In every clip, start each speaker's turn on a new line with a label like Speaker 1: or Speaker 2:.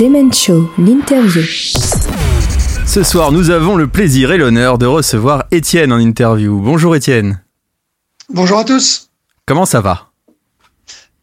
Speaker 1: Demen Show, l'interview.
Speaker 2: Ce soir, nous avons le plaisir et l'honneur de recevoir Étienne en interview. Bonjour Étienne.
Speaker 3: Bonjour à tous.
Speaker 2: Comment ça va?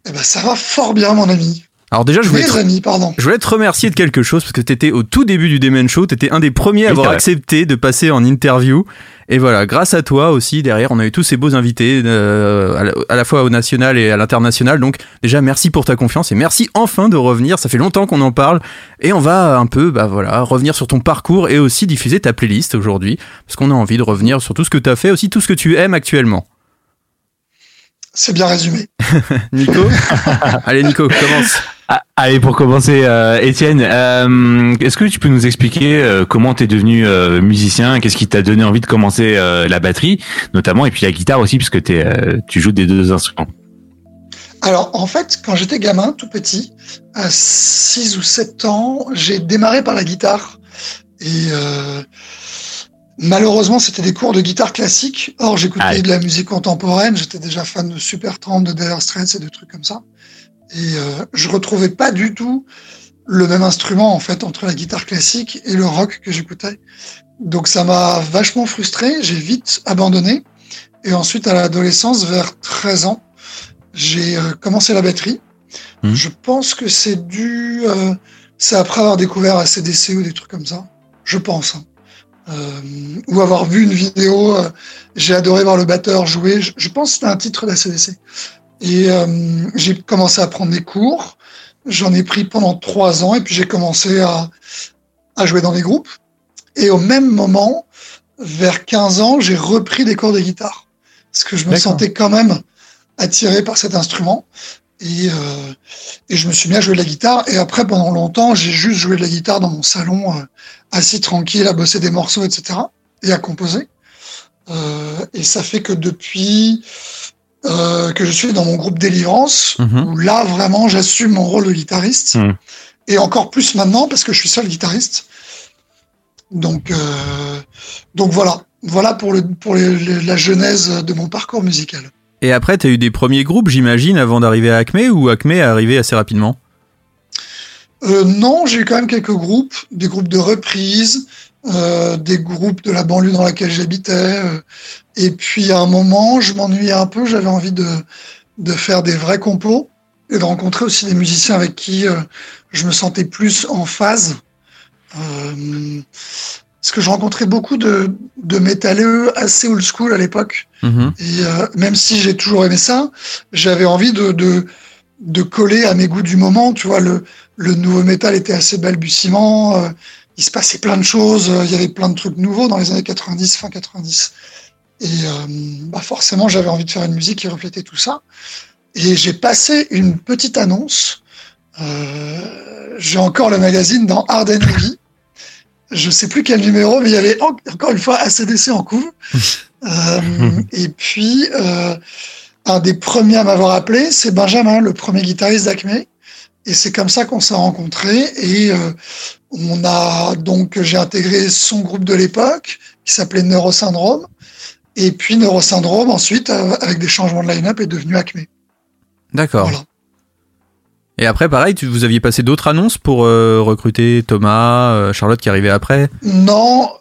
Speaker 3: Eh ben, ça va fort bien, mon ami.
Speaker 2: Alors déjà, je voulais, te,
Speaker 3: amis, pardon.
Speaker 2: je voulais te remercier de quelque chose parce que tu étais au tout début du Demen Show, tu étais un des premiers à
Speaker 4: Oui,
Speaker 2: avoir accepté de passer en interview. Et voilà, grâce à toi aussi, derrière, on a eu tous ces beaux invités, euh, à, la, à la fois au national et à l'international. Donc déjà, merci pour ta confiance et merci enfin de revenir. Ça fait longtemps qu'on en parle et on va un peu, bah voilà, revenir sur ton parcours et aussi diffuser ta playlist aujourd'hui parce qu'on a envie de revenir sur tout ce que tu as fait, aussi tout ce que tu aimes actuellement.
Speaker 3: C'est bien résumé.
Speaker 2: Nico? Allez Nico, commence.
Speaker 4: Ah, allez, pour commencer, euh, Étienne, euh, est-ce que tu peux nous expliquer euh, comment tu es devenu euh, musicien? Qu'est-ce qui t'a donné envie de commencer euh, la batterie, notamment, et puis la guitare aussi, puisque euh, tu joues des deux instruments?
Speaker 3: Alors, en fait, quand j'étais gamin, tout petit, à 6 ou 7 ans, j'ai démarré par la guitare. Et euh, malheureusement, c'était des cours de guitare classique. Or, j'écoutais de la musique contemporaine. J'étais déjà fan de Supertramp, de Dire Straits et de trucs comme ça. Et euh, je retrouvais pas du tout le même instrument, en fait, entre la guitare classique et le rock que j'écoutais. Donc, ça m'a vachement frustré. J'ai vite abandonné. Et ensuite, à l'adolescence, vers 13 ans, j'ai euh, commencé la batterie.
Speaker 4: Mhm.
Speaker 3: Je pense que c'est dû, euh, c'est après avoir découvert ACDC ou des trucs comme ça. Je pense. hein. Euh, ou avoir vu une vidéo. euh, j'ai adoré voir le batteur jouer. Je, je pense que c'était un titre d'ACDC. Et euh, j'ai commencé à prendre des cours. J'en ai pris pendant trois ans et puis j'ai commencé à, à jouer dans des groupes. Et au même moment, vers 15 ans, j'ai repris des cours de guitare. Parce que je me sentais quand même attiré par cet instrument. Et, euh, et je me suis mis à jouer de la guitare. Et après, pendant longtemps, j'ai juste joué de la guitare dans mon salon, euh, assis tranquille, à bosser des morceaux, etc. Et à composer. Euh, et ça fait que depuis euh, que je suis dans mon groupe Délivrance,
Speaker 2: Mhm.
Speaker 3: où là, vraiment, j'assume mon rôle de guitariste.
Speaker 4: Mhm.
Speaker 3: Et encore plus maintenant, parce que je suis seul guitariste. Donc, euh, donc voilà. Voilà pour, le, pour les- les- la genèse de mon parcours musical.
Speaker 2: Et après, t'as eu des premiers groupes, j'imagine, avant d'arriver à Acme ou Acme est arrivé assez rapidement?
Speaker 3: Euh, non, j'ai eu quand même quelques groupes, des groupes de reprise, euh, des groupes de la banlieue dans laquelle j'habitais. euh, et puis à un moment, je m'ennuyais un peu, j'avais envie de, de faire des vrais compos et de rencontrer aussi des musiciens avec qui euh, je me sentais plus en phase. Euh, parce que je rencontrais beaucoup de, de métalleux assez old school à l'époque.
Speaker 2: Mhm.
Speaker 3: Et euh, même si j'ai toujours aimé ça, j'avais envie de, de, de coller à mes goûts du moment. Tu vois, le, le nouveau métal était assez balbutiement. Il se passait plein de choses. euh, il y avait plein de trucs nouveaux dans les années 90, fin 90. Et euh, bah forcément, j'avais envie de faire une musique qui reflétait tout ça. Et j'ai passé une petite annonce. Euh, j'ai encore le magazine dans Hard Heavy. Je sais plus quel numéro, mais il y avait en- encore une fois ACDC en couve. Euh, et puis, un des premiers à m'avoir appelé, c'est Benjamin, le premier guitariste d'Acme. Et c'est comme ça qu'on s'est rencontrés. Et euh, on a donc, j'ai intégré son groupe de l'époque, qui s'appelait Neurosyndrome. Et puis Neurosyndrome, ensuite, euh, avec des changements de line-up, est devenu Acme.
Speaker 2: D'accord.
Speaker 3: Voilà.
Speaker 2: Et après, pareil, tu, vous aviez passé d'autres annonces pour euh, recruter Thomas, euh, Charlotte qui arrivait après?
Speaker 3: Non,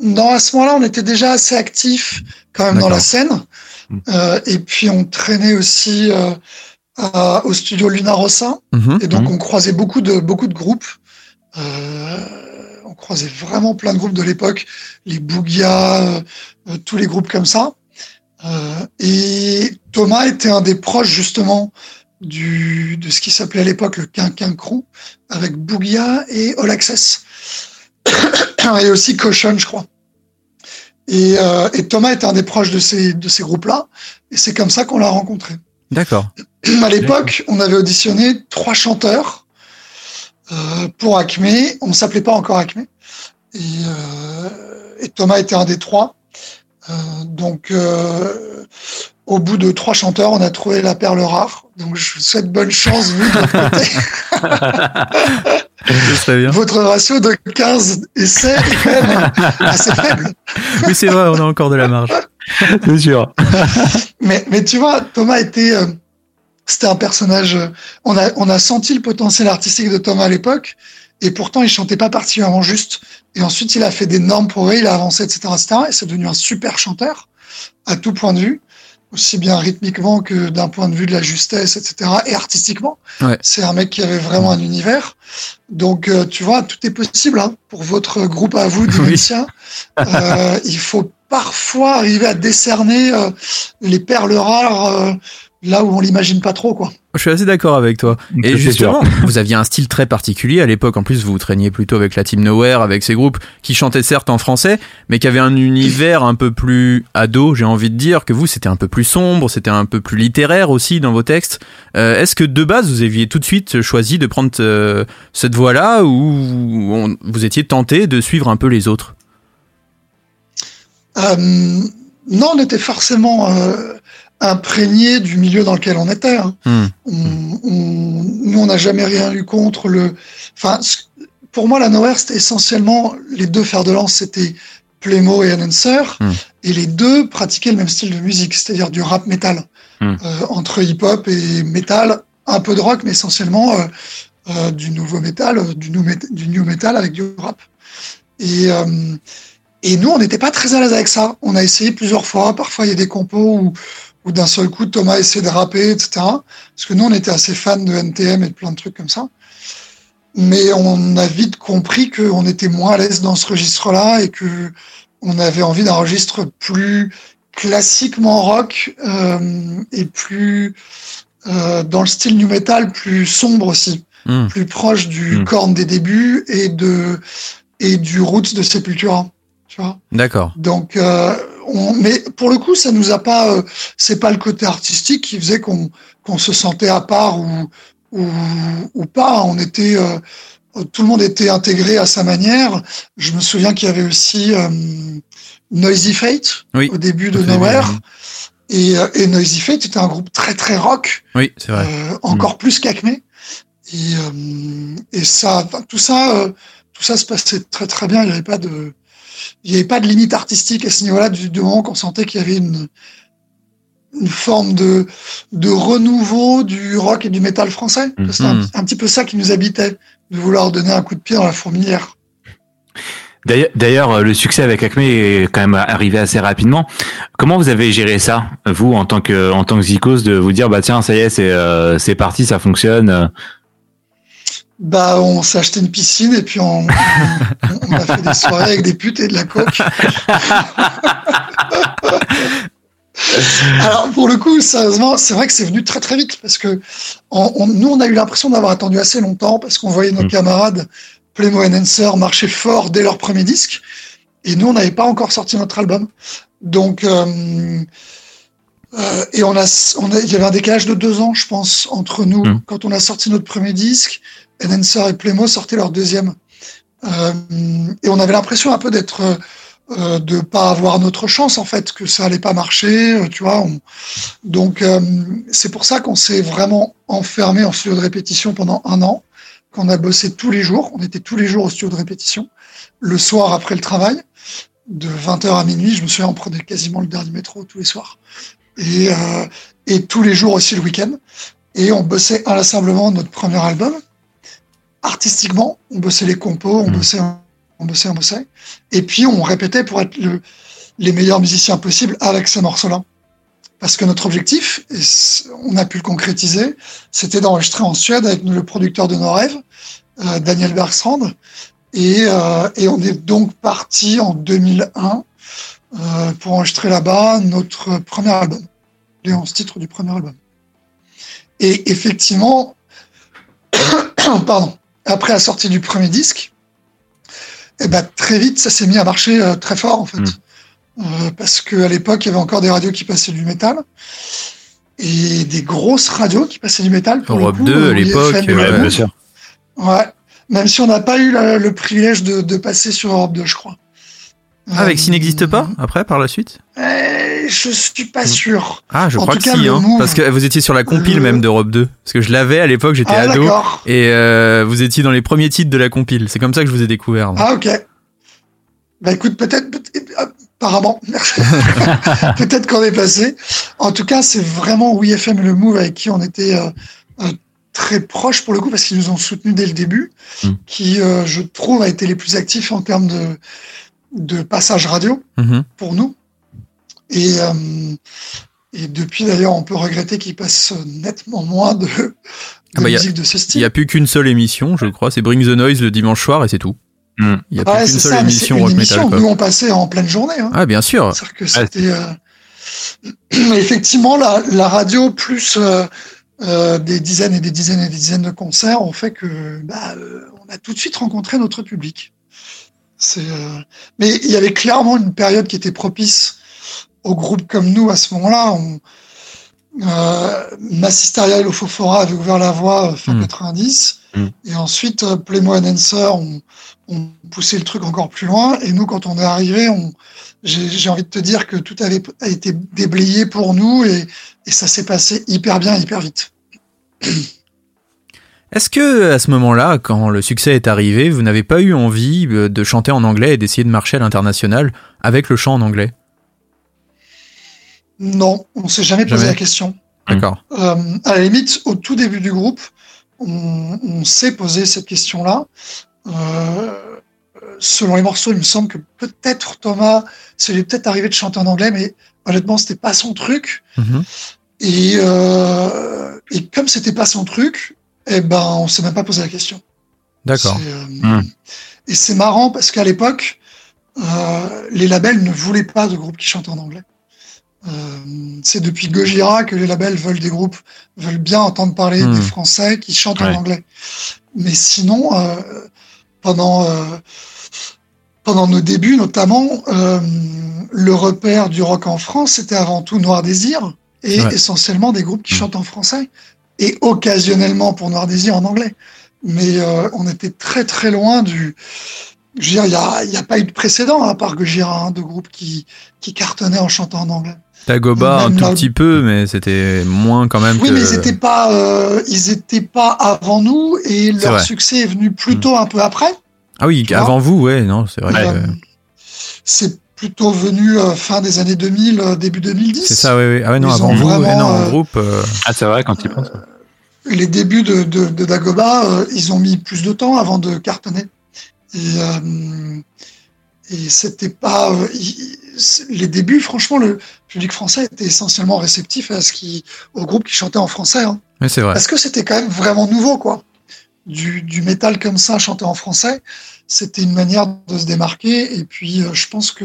Speaker 3: non, à ce moment-là, on était déjà assez actifs quand même dans la scène.
Speaker 4: Mm.
Speaker 3: Euh, et puis on traînait aussi à- au studio Luna Rossa.
Speaker 2: Mhm.
Speaker 3: Et donc
Speaker 4: Mhm.
Speaker 3: on croisait beaucoup de beaucoup de groupes. Euh, on croisait vraiment plein de groupes de l'époque, les Bougia, euh, euh, tous les groupes comme ça. Euh, et Thomas était un des proches justement du de ce qui s'appelait à l'époque le Quinquin Crew, avec Bougia et All Access. et aussi Caution, je crois. Et, euh, et Thomas était un des proches de ces de ces groupes-là, et c'est comme ça qu'on l'a rencontré.
Speaker 2: D'accord.
Speaker 3: À l'époque, on avait auditionné trois chanteurs euh, pour Acme. On ne s'appelait pas encore Acme. Et, euh, et Thomas était un des trois. Euh, donc, au bout de trois chanteurs, on a trouvé la perle rare. Donc, je vous souhaite bonne chance, vous, de votre côté.
Speaker 2: Bien.
Speaker 3: Votre ratio de 15 essais est quand même assez faible.
Speaker 2: Oui, c'est vrai, on a encore de la marge.
Speaker 4: C'est sûr.
Speaker 3: Mais, mais tu vois, Thomas était, euh, c'était un personnage. euh, on a, on a senti le potentiel artistique de Thomas à l'époque, Et pourtant, il chantait pas particulièrement juste. Et ensuite, il a fait d'énormes progrès, il a avancé, etc., etc. Et c'est devenu un super chanteur à tout point de vue, aussi bien rythmiquement que d'un point de vue de la justesse, etc. Et artistiquement.
Speaker 2: Ouais.
Speaker 3: C'est un mec qui avait vraiment un univers. Donc, euh, tu vois, tout est possible hein, pour votre groupe à vous, de
Speaker 2: Oui.
Speaker 3: Euh, il faut parfois arriver à décerner euh, les perles rares euh, là où on l'imagine pas trop, quoi.
Speaker 2: Je suis assez d'accord avec toi. Et
Speaker 4: C'est
Speaker 2: justement, vous aviez un style très particulier à l'époque. En plus, vous traîniez plutôt avec la Team Nowhere, avec ces groupes qui chantaient certes en français, mais qui avaient un univers un peu plus ado, j'ai envie de dire, que vous, c'était un peu plus sombre, c'était un peu plus littéraire aussi dans vos textes. Euh, Est-ce que de base, vous aviez tout de suite choisi de prendre euh, cette voie-là ou on- vous étiez tenté de suivre un peu les autres?
Speaker 3: Euh, non, on était forcément euh, imprégné du milieu dans lequel on était. hein.
Speaker 2: Hmm.
Speaker 3: On- on- nous, on n'a jamais rien eu contre le. Enfin, pour moi, la Nowhere, c'était essentiellement les deux fers de lance, c'était Playmo et Enhancer,
Speaker 2: Hmm.
Speaker 3: et les deux pratiquaient le même style de musique, c'est-à-dire du rap metal,
Speaker 4: Hmm.
Speaker 3: Euh, entre hip-hop et metal, un peu de rock, mais essentiellement euh, euh, du nouveau metal, du new, du new metal avec du rap. Et et nous, on n'était pas très à l'aise avec ça. On a essayé plusieurs fois. Parfois, il y a des compos où, où d'un seul coup, Thomas essaie de rapper, etc. Parce que nous, on était assez fans de NTM et de plein de trucs comme ça. Mais on a vite compris qu'on était moins à l'aise dans ce registre-là et que on avait envie d'un registre plus classiquement rock euh, et plus euh, dans le style new metal, plus sombre aussi,
Speaker 2: Hmm.
Speaker 3: plus proche du
Speaker 4: Hmm.
Speaker 3: corne des débuts et de et du roots de Sepultura. Tu vois.
Speaker 2: D'accord.
Speaker 3: Donc, euh, on, mais pour le coup, ça nous a pas. euh, c'est pas le côté artistique qui faisait qu'on qu'on se sentait à part ou ou, ou pas. On était. euh, tout le monde était intégré à sa manière. Je me souviens qu'il y avait aussi euh, Noisy Fate
Speaker 2: Oui.
Speaker 3: au début de Nowhere. Et, euh, et Noisy Fate était un groupe très très rock,
Speaker 2: Oui, c'est vrai.
Speaker 3: euh, encore plus qu'Acme. Et, euh, et ça, tout ça, euh, tout ça se passait très très bien. Il n'y avait pas de, il n'y avait pas de limite artistique à ce niveau-là du, du moment qu'on sentait qu'il y avait une, une forme de, de renouveau du rock et du métal français.
Speaker 4: Mhm.
Speaker 3: C'est un, un petit peu ça qui nous habitait, de vouloir donner un coup de pied dans la fourmilière.
Speaker 4: D'ailleurs- euh, le succès avec Acme est quand même arrivé assez rapidement. Comment vous avez géré ça, vous, en tant que en tant que Zikos, de vous dire bah tiens, ça y est, c'est euh, c'est parti, ça fonctionne.
Speaker 3: Bah, on s'est acheté une piscine et puis on, on, on a fait des soirées avec des putes et de la coke. Alors pour le coup, sérieusement, c'est vrai que c'est venu très très vite parce que on, on- nous on a eu l'impression d'avoir attendu assez longtemps parce qu'on voyait nos
Speaker 4: Mm.
Speaker 3: camarades Playmo et Nancer marcher fort dès leur premier disque et nous on n'avait pas encore sorti notre album. Donc euh, euh, et on a, on a, il y avait un décalage de deux ans, je pense, entre nous
Speaker 4: Mm.
Speaker 3: quand on a sorti notre premier disque. Enhancer et Playmo sortaient leur deuxième. Euh, et on avait l'impression un peu d'être euh, de pas avoir notre chance en fait, que ça allait pas marcher, euh, tu vois. on- Donc euh, c'est pour ça qu'on s'est vraiment enfermé en studio de répétition pendant un an, qu'on a bossé tous les jours. On était tous les jours au studio de répétition, le soir après le travail, de 20h à minuit. Je me souviens, on prenait quasiment le dernier métro tous les soirs. Et, et tous les jours aussi le week-end. Et on bossait inlassablement notre premier album. Artistiquement, on bossait les compos, on
Speaker 4: Mhm.
Speaker 3: bossait, on bossait, on bossait. Et puis on répétait pour être le- les meilleurs musiciens possibles avec ces morceaux-là. Parce que notre objectif, et on a pu le concrétiser, c'était d'enregistrer en Suède avec le producteur de nos rêves, euh, Daniel Bergstrand. Et, euh, et on est donc parti en 2001 euh, pour enregistrer là-bas notre premier album, les 11 titres du premier album. Et effectivement, pardon, après la sortie du premier disque, eh ben, très vite, ça s'est mis à marcher euh, très fort, en fait.
Speaker 4: Mm.
Speaker 3: Euh, parce qu'à l'époque, il y avait encore des radios qui passaient du métal. Et des grosses radios qui passaient du métal. Pour
Speaker 2: Europe
Speaker 3: le coup,
Speaker 2: 2 à
Speaker 3: euh,
Speaker 2: l'époque, ouais,
Speaker 3: Europe
Speaker 2: bien
Speaker 4: sûr.
Speaker 3: Ouais. Même si on n'a pas eu la- le privilège de, de passer sur Europe 2, je crois.
Speaker 2: Ah, avec
Speaker 3: Euh,
Speaker 2: s'il n'existe pas après par la suite?
Speaker 3: Eh, Je suis pas sûr.
Speaker 2: Ah, je
Speaker 3: En
Speaker 2: crois que
Speaker 3: cas,
Speaker 2: si, hein,
Speaker 3: move-
Speaker 2: parce que vous étiez sur la compile
Speaker 3: le-
Speaker 2: même d'Europe 2. Parce que je l'avais à l'époque, j'étais
Speaker 3: Ah,
Speaker 2: ado. Et euh, vous étiez dans les premiers titres de la compile. C'est comme ça que je vous ai découvert. moi.
Speaker 3: Ah, ok. Bah écoute, peut-être, peut apparemment, peut-être qu'on est passé. En tout cas, c'est vraiment WeFM et le Move avec qui on était euh, euh, très proches pour le coup parce qu'ils nous ont soutenus dès le début,
Speaker 4: Mm.
Speaker 3: qui, euh, je trouve, a été les plus actifs en termes de, de passage radio
Speaker 2: Mhm.
Speaker 3: pour nous. Et, euh, et depuis d'ailleurs, on peut regretter qu'ils passent nettement moins de, de
Speaker 2: Ah bah, y a-
Speaker 3: musique de ce
Speaker 2: Il
Speaker 3: style.
Speaker 2: n'y a plus qu'une seule émission, je crois. C'est Bring the Noise le dimanche soir et c'est tout. Il n'y a
Speaker 3: Ouais,
Speaker 2: plus
Speaker 3: c'est
Speaker 2: qu'une seule
Speaker 3: ça, c'est
Speaker 2: émission rock
Speaker 3: émission.
Speaker 2: metal. quoi.
Speaker 3: Nous, on passait en pleine journée. Hein.
Speaker 2: Ah, bien sûr.
Speaker 3: C'est-à-dire que c'était euh, effectivement la, la radio plus euh, euh, des dizaines et des dizaines et des dizaines de concerts ont fait que bah, euh, on a tout de suite rencontré notre public. Euh, mais il y avait clairement une période qui était propice aux groupes comme nous à ce moment-là. On, euh, Massisteria et Lofofora avaient ouvert la voie euh, fin
Speaker 2: Mm.
Speaker 3: 90
Speaker 4: Mm.
Speaker 3: et ensuite Playmo and Answer ont, poussé le truc encore plus loin et nous quand on est arrivé on j'ai j'ai envie de te dire que tout avait a été déblayé pour nous et, et ça s'est passé hyper bien, hyper vite.
Speaker 2: Est-ce que à ce moment-là, quand le succès est arrivé, vous n'avez pas eu envie euh, de chanter en anglais et d'essayer de marcher à l'international avec le chant en anglais?
Speaker 3: Non, on s'est jamais posé la question.
Speaker 2: D'accord.
Speaker 3: Euh, à la limite, au tout début du groupe, on, on s'est posé cette question-là. Euh, selon les morceaux, il me semble que peut-être Thomas, ça lui est peut-être arrivé de chanter en anglais, mais honnêtement, c'était pas son truc.
Speaker 2: Mhm.
Speaker 3: Et, euh, et comme c'était pas son truc, eh ben, on s'est même pas posé la question.
Speaker 2: D'accord.
Speaker 3: Euh,
Speaker 4: Hmm.
Speaker 3: Et c'est marrant parce qu'à l'époque, euh, les labels ne voulaient pas de groupes qui chantent en anglais. Euh, c'est depuis Gojira que les labels veulent des groupes, veulent bien entendre parler
Speaker 2: Hmm.
Speaker 3: des Français qui chantent
Speaker 4: Ouais.
Speaker 3: en anglais. Mais sinon, euh, pendant, euh, pendant nos débuts notamment, euh, le repère du rock en France, c'était avant tout Noir Désir et
Speaker 2: Ouais.
Speaker 3: essentiellement des groupes qui
Speaker 4: Hmm.
Speaker 3: chantent en français et occasionnellement pour Noir Désir en anglais. Mais euh, on était très très loin du. Je veux dire, il n'y a, pas eu de précédent à part Gojira hein, de groupes qui, qui cartonnaient en chantant en anglais.
Speaker 2: Dagoba un tout
Speaker 3: là-
Speaker 2: petit peu, mais c'était moins quand même
Speaker 3: Oui,
Speaker 2: que.
Speaker 3: mais ils n'étaient pas, euh, ils étaient pas avant nous et leur
Speaker 2: vrai.
Speaker 3: succès est venu plutôt un peu après.
Speaker 2: Ah oui, avant vous, ouais, non, c'est vrai.
Speaker 4: Ouais.
Speaker 2: que-
Speaker 3: c'est plutôt venu euh, fin des années 2000, euh, début 2010.
Speaker 2: C'est ça, ouais, ouais. Ah ouais, non,
Speaker 3: Ils
Speaker 2: avant
Speaker 3: ont
Speaker 2: vous, ouais,
Speaker 3: vraiment,
Speaker 2: non, en
Speaker 3: euh,
Speaker 2: groupe. euh,
Speaker 4: Ah, c'est vrai, quand tu penses.
Speaker 3: Les débuts de, de, de Dagoba, euh, ils ont mis plus de temps avant de cartonner. Et, euh, et c'était pas euh, les débuts. Franchement, le public français était essentiellement réceptif à ce qui, au groupe qui chantait en français. hein.
Speaker 2: Mais c'est vrai.
Speaker 3: Parce que c'était quand même vraiment nouveau, quoi. Du, du métal comme ça, chanté en français, c'était une manière de se démarquer. Et puis, euh, je pense que,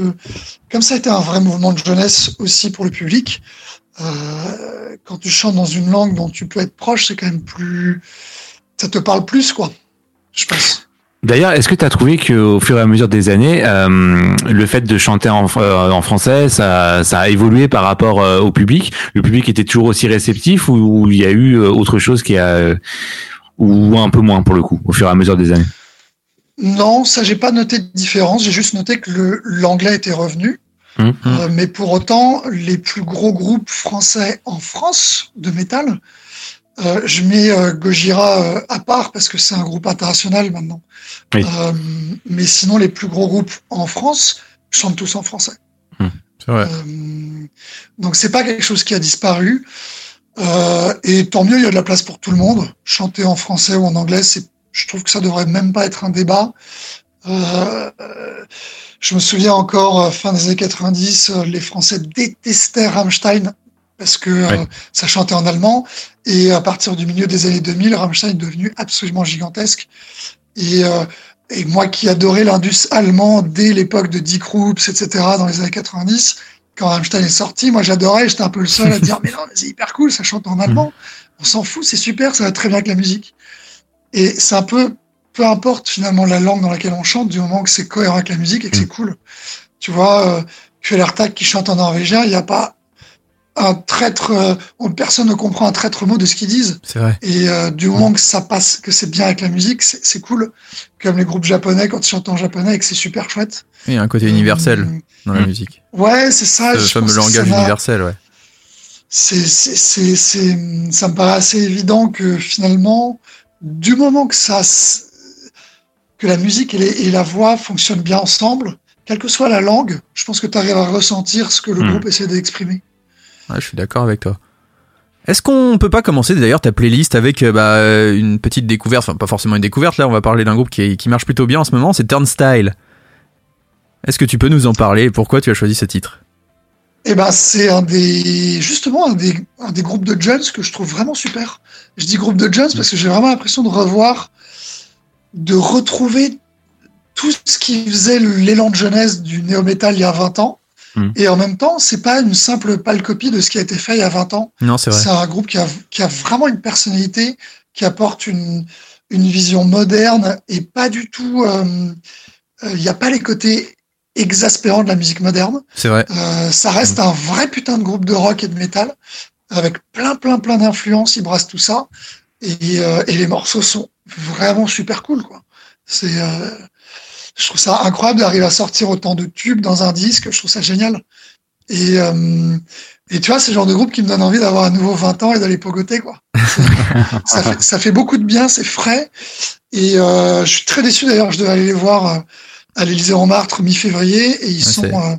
Speaker 3: comme ça a été un vrai mouvement de jeunesse aussi pour le public, euh, quand tu chantes dans une langue dont tu peux être proche, c'est quand même plus. Ça te parle plus, quoi. Je pense.
Speaker 4: D'ailleurs, est-ce que tu as trouvé qu'au fur et à mesure des années, euh, le fait de chanter en, en français, ça, a évolué par rapport au public? Le public était toujours aussi réceptif ou il y a eu autre chose qui a... ou un peu moins pour le coup, au fur et à mesure des années?
Speaker 3: Non, ça, j'ai pas noté de différence. J'ai juste noté que l'anglais était revenu.
Speaker 4: Hum.
Speaker 3: Euh, mais pour autant, les plus gros groupes français en France de métal, euh, je mets euh, Gojira à part parce que c'est un groupe international maintenant.
Speaker 4: Oui.
Speaker 3: Mais sinon, les plus gros groupes en France chantent tous en français.
Speaker 2: C'est vrai.
Speaker 3: Donc c'est pas quelque chose qui a disparu. Et tant mieux, il y a de la place pour tout le monde. Chanter en français ou en anglais, c'est, je trouve que ça devrait même pas être un débat. Euh, je me souviens encore, euh, fin des années 90, euh, les Français détestaient Rammstein parce que euh, ça chantait en allemand. Et à partir du milieu des années 2000, Rammstein est devenu absolument gigantesque. Et, euh, et moi qui adorais l'indus allemand dès l'époque de Dick Roops, etc., dans les années 90, quand Rammstein est sorti, moi j'adorais, j'étais un peu le seul à dire mais non, mais c'est hyper cool, ça chante en allemand, on s'en fout, c'est super, ça va très bien avec la musique. Et c'est un peu, peu importe finalement la langue dans laquelle on chante, du moment que c'est cohérent avec la musique et que c'est cool. Tu vois, euh, Kvelertak qui chante en norvégien, il n'y a pas un traître, euh, personne ne comprend un traître mot de ce qu'ils disent.
Speaker 2: C'est vrai.
Speaker 3: Et euh, du moment que ça passe, que c'est bien avec la musique, c'est cool. Comme les groupes japonais quand ils chantent en japonais et que c'est super chouette.
Speaker 2: Il y a un côté universel
Speaker 3: Euh,
Speaker 2: dans la
Speaker 4: Mm.
Speaker 2: musique.
Speaker 3: Ouais, c'est ça.
Speaker 2: Le fameux langage universel, ouais.
Speaker 3: c'est, c'est, c'est, c'est- ça me paraît assez évident que finalement, du moment que ça, que la musique et, les- et la voix fonctionnent bien ensemble, quelle que soit la langue, je pense que tu arrives à ressentir ce que le
Speaker 4: Hmm.
Speaker 3: groupe essaie d'exprimer.
Speaker 2: Ouais, je suis d'accord avec toi. Est-ce qu'on peut pas commencer d'ailleurs ta playlist avec euh, bah, une petite découverte, enfin pas forcément une découverte, là on va parler d'un groupe qui, qui marche plutôt bien en ce moment, c'est Turnstile. Est-ce que tu peux nous en parler? Et pourquoi tu as choisi ce titre?
Speaker 3: Eh ben c'est un des justement un des, un des groupes de jeunes que je trouve vraiment super. Je dis groupe de jeunes parce que j'ai vraiment l'impression de revoir, de retrouver tout ce qui faisait l'élan de jeunesse du néo-metal il y a 20 ans Mm. Et en même temps, c'est pas une simple pâle copie de ce qui a été fait il y a 20 ans.
Speaker 2: Non, c'est vrai.
Speaker 3: C'est un groupe qui a, qui a vraiment une personnalité, qui apporte une, une vision moderne et pas du tout. Euh, euh, il n'y a pas les côtés exaspérants de la musique moderne.
Speaker 2: C'est vrai.
Speaker 3: Euh, ça reste un vrai putain de groupe de rock et de métal avec plein, plein, plein d'influences. Ils brassent tout ça et, euh, et les morceaux sont vraiment super cool, quoi. C'est euh, je trouve ça incroyable d'arriver à sortir autant de tubes dans un disque. Je trouve ça génial. Et, euh, et tu vois, c'est le genre de groupe qui me donne envie d'avoir à nouveau 20 ans et d'aller pogoter, quoi. ça, fait, ça fait beaucoup de bien, c'est frais. Et euh, je suis très déçu d'ailleurs, je devais aller les voir euh, à l'Élysée Montmartre mi-février et ils sont euh,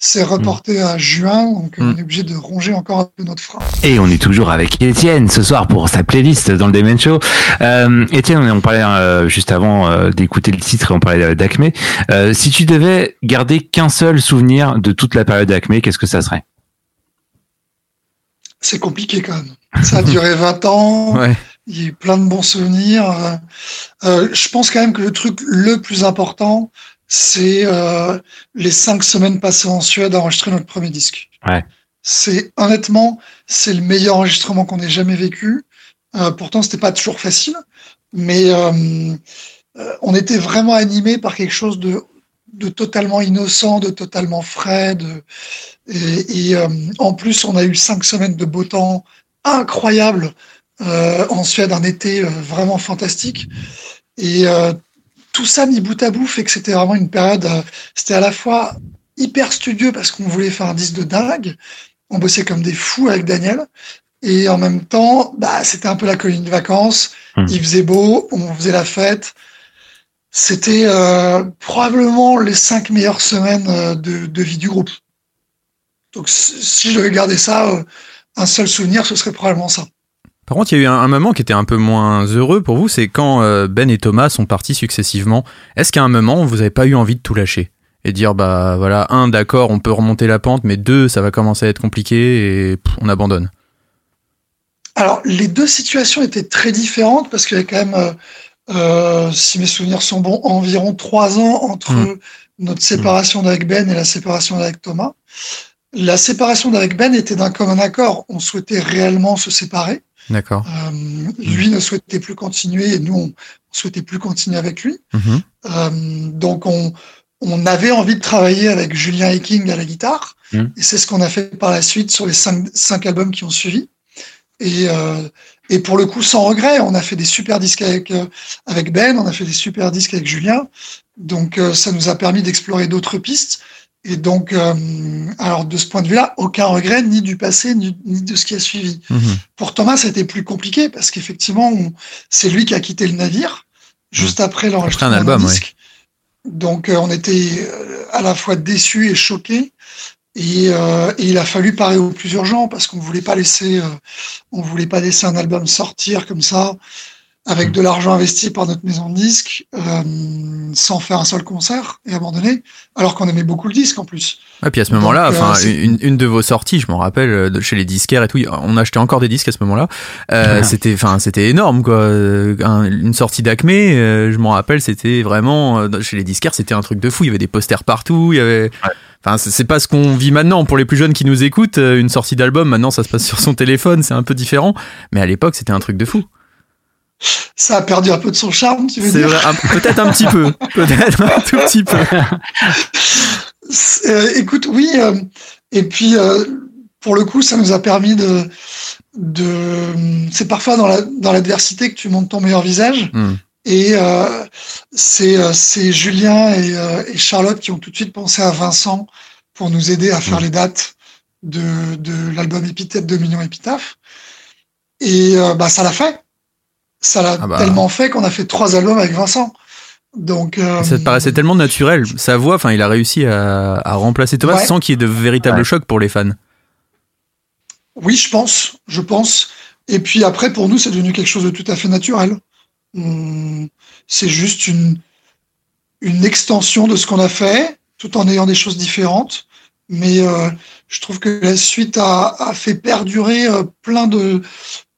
Speaker 3: c'est reporté à juin, donc mm. on est obligé de ronger encore un peu notre frein.
Speaker 4: Et on est toujours avec Étienne ce soir pour sa playlist dans le Demen Show. Euh, Étienne, on parlait euh, juste avant euh, d'écouter le titre et on parlait d'Acme. Euh, si tu devais garder qu'un seul souvenir de toute la période d'Acme, qu'est-ce que ça serait?
Speaker 3: C'est compliqué quand même. Ça a duré 20 ans.
Speaker 2: Ouais.
Speaker 3: Il y a eu plein de bons souvenirs. Euh, je pense quand même que le truc le plus important, c'est euh, les cinq semaines passées en Suède à enregistrer notre premier disque.
Speaker 4: Ouais.
Speaker 3: C'est honnêtement, c'est le meilleur enregistrement qu'on ait jamais vécu. Euh, pourtant, c'était pas toujours facile, mais euh, euh on était vraiment animé par quelque chose de, de totalement innocent, de totalement frais. De, et, et euh, en plus, on a eu cinq semaines de beau temps incroyable euh, en Suède, un été vraiment fantastique. Et tout ça mis bout à bout fait que c'était vraiment une période, euh, c'était à la fois hyper studieux parce qu'on voulait faire un disque de dingue, on bossait comme des fous avec Daniel, et en même temps, bah, c'était un peu la colline de vacances, mmh. il faisait beau, on faisait la fête. C'était euh, probablement les cinq meilleures semaines euh, de, de, vie du groupe. Donc si je devais garder ça, euh, un seul souvenir, ce serait probablement ça.
Speaker 2: Par contre, il y a eu un, moment qui était un peu moins heureux pour vous, c'est quand euh, Ben et Thomas sont partis successivement. Est-ce qu'à un moment, vous n'avez pas eu envie de tout lâcher et dire bah voilà, un d'accord, on peut remonter la pente, mais deux, ça va commencer à être compliqué et pff, on abandonne?
Speaker 3: Alors, les deux situations étaient très différentes parce qu'il y a quand même, euh, euh, si mes souvenirs sont bons, environ trois ans entre mmh. notre séparation d'avec Ben et la séparation d'avec Thomas. La séparation d'avec Ben était d'un commun accord. On souhaitait réellement se séparer.
Speaker 2: D'accord.
Speaker 3: Euh, lui ne souhaitait plus continuer et nous, on souhaitait plus continuer avec lui.
Speaker 2: Mhm.
Speaker 3: Euh, donc, on, on avait envie de travailler avec Julien Eking à la guitare.
Speaker 2: Mm.
Speaker 3: Et c'est ce qu'on a fait par la suite sur les cinq, cinq albums qui ont suivi. Et, euh, et pour le coup, sans regret, on a fait des super disques avec, avec Ben, on a fait des super disques avec Julien. Donc, ça nous a permis d'explorer d'autres pistes. Et donc, euh, alors de ce point de vue-là, aucun regret ni du passé ni, ni de ce qui a suivi.
Speaker 2: Mmh.
Speaker 3: Pour Thomas, c'était plus compliqué parce qu'effectivement, c'est lui qui a quitté le navire juste mmh. après l'enregistrement
Speaker 2: d'un album.
Speaker 3: disque.
Speaker 2: Ouais.
Speaker 3: Donc, euh, on était euh, à la fois déçus et choqués. Et, euh, et, il a fallu parler au plus urgent parce qu'on voulait pas laisser, on voulait pas laisser un album sortir comme ça avec de l'argent investi par notre maison de disques, euh, sans faire un seul concert et abandonner, alors qu'on aimait beaucoup le disque en plus.
Speaker 2: Et puis à ce moment-là, enfin, euh, une, une, de vos sorties, je m'en rappelle, euh, de chez les disquaires et tout, on achetait encore des disques à ce moment-là. Euh, c'était, enfin, c'était énorme quoi. Un, une sortie d'Acme, euh, je m'en rappelle, c'était vraiment chez les disquaires, c'était un truc de fou. Il y avait des posters partout, il y avait. Ouais. Enfin, c'est pas ce qu'on vit maintenant. Pour les plus jeunes qui nous écoutent, une sortie d'album, maintenant, ça se passe sur son téléphone, c'est un peu différent. Mais à l'époque, c'était un truc de fou
Speaker 3: ça a perdu un peu de son charme, tu veux dire
Speaker 2: Peut-être un petit peu, peut-être un tout petit peu.
Speaker 3: Euh, écoute, oui, euh, et puis euh, pour le coup, ça nous a permis de, de c'est parfois dans la dans l'adversité que tu montes ton meilleur visage.
Speaker 2: Mm.
Speaker 3: Et c'est Julien et, et, Charlotte qui ont tout de suite pensé à Vincent pour nous aider à faire mm. les dates de de l'album Épithète de Millions Épitaphe. Et bah ça l'a fait ça l'a ah bah. tellement fait qu'on a fait trois albums avec Vincent. Donc, euh,
Speaker 2: ça te paraissait tellement naturel. Sa voix, enfin, il a réussi à, à remplacer Thomas ouais. sans qu'il y ait de véritable ouais. choc pour les fans.
Speaker 3: Oui, je pense, je pense. Et puis après, pour nous, c'est devenu quelque chose de tout à fait naturel. C'est juste une, une extension de ce qu'on a fait, tout en ayant des choses différentes. Mais euh, je trouve que la suite a, a fait perdurer euh, plein de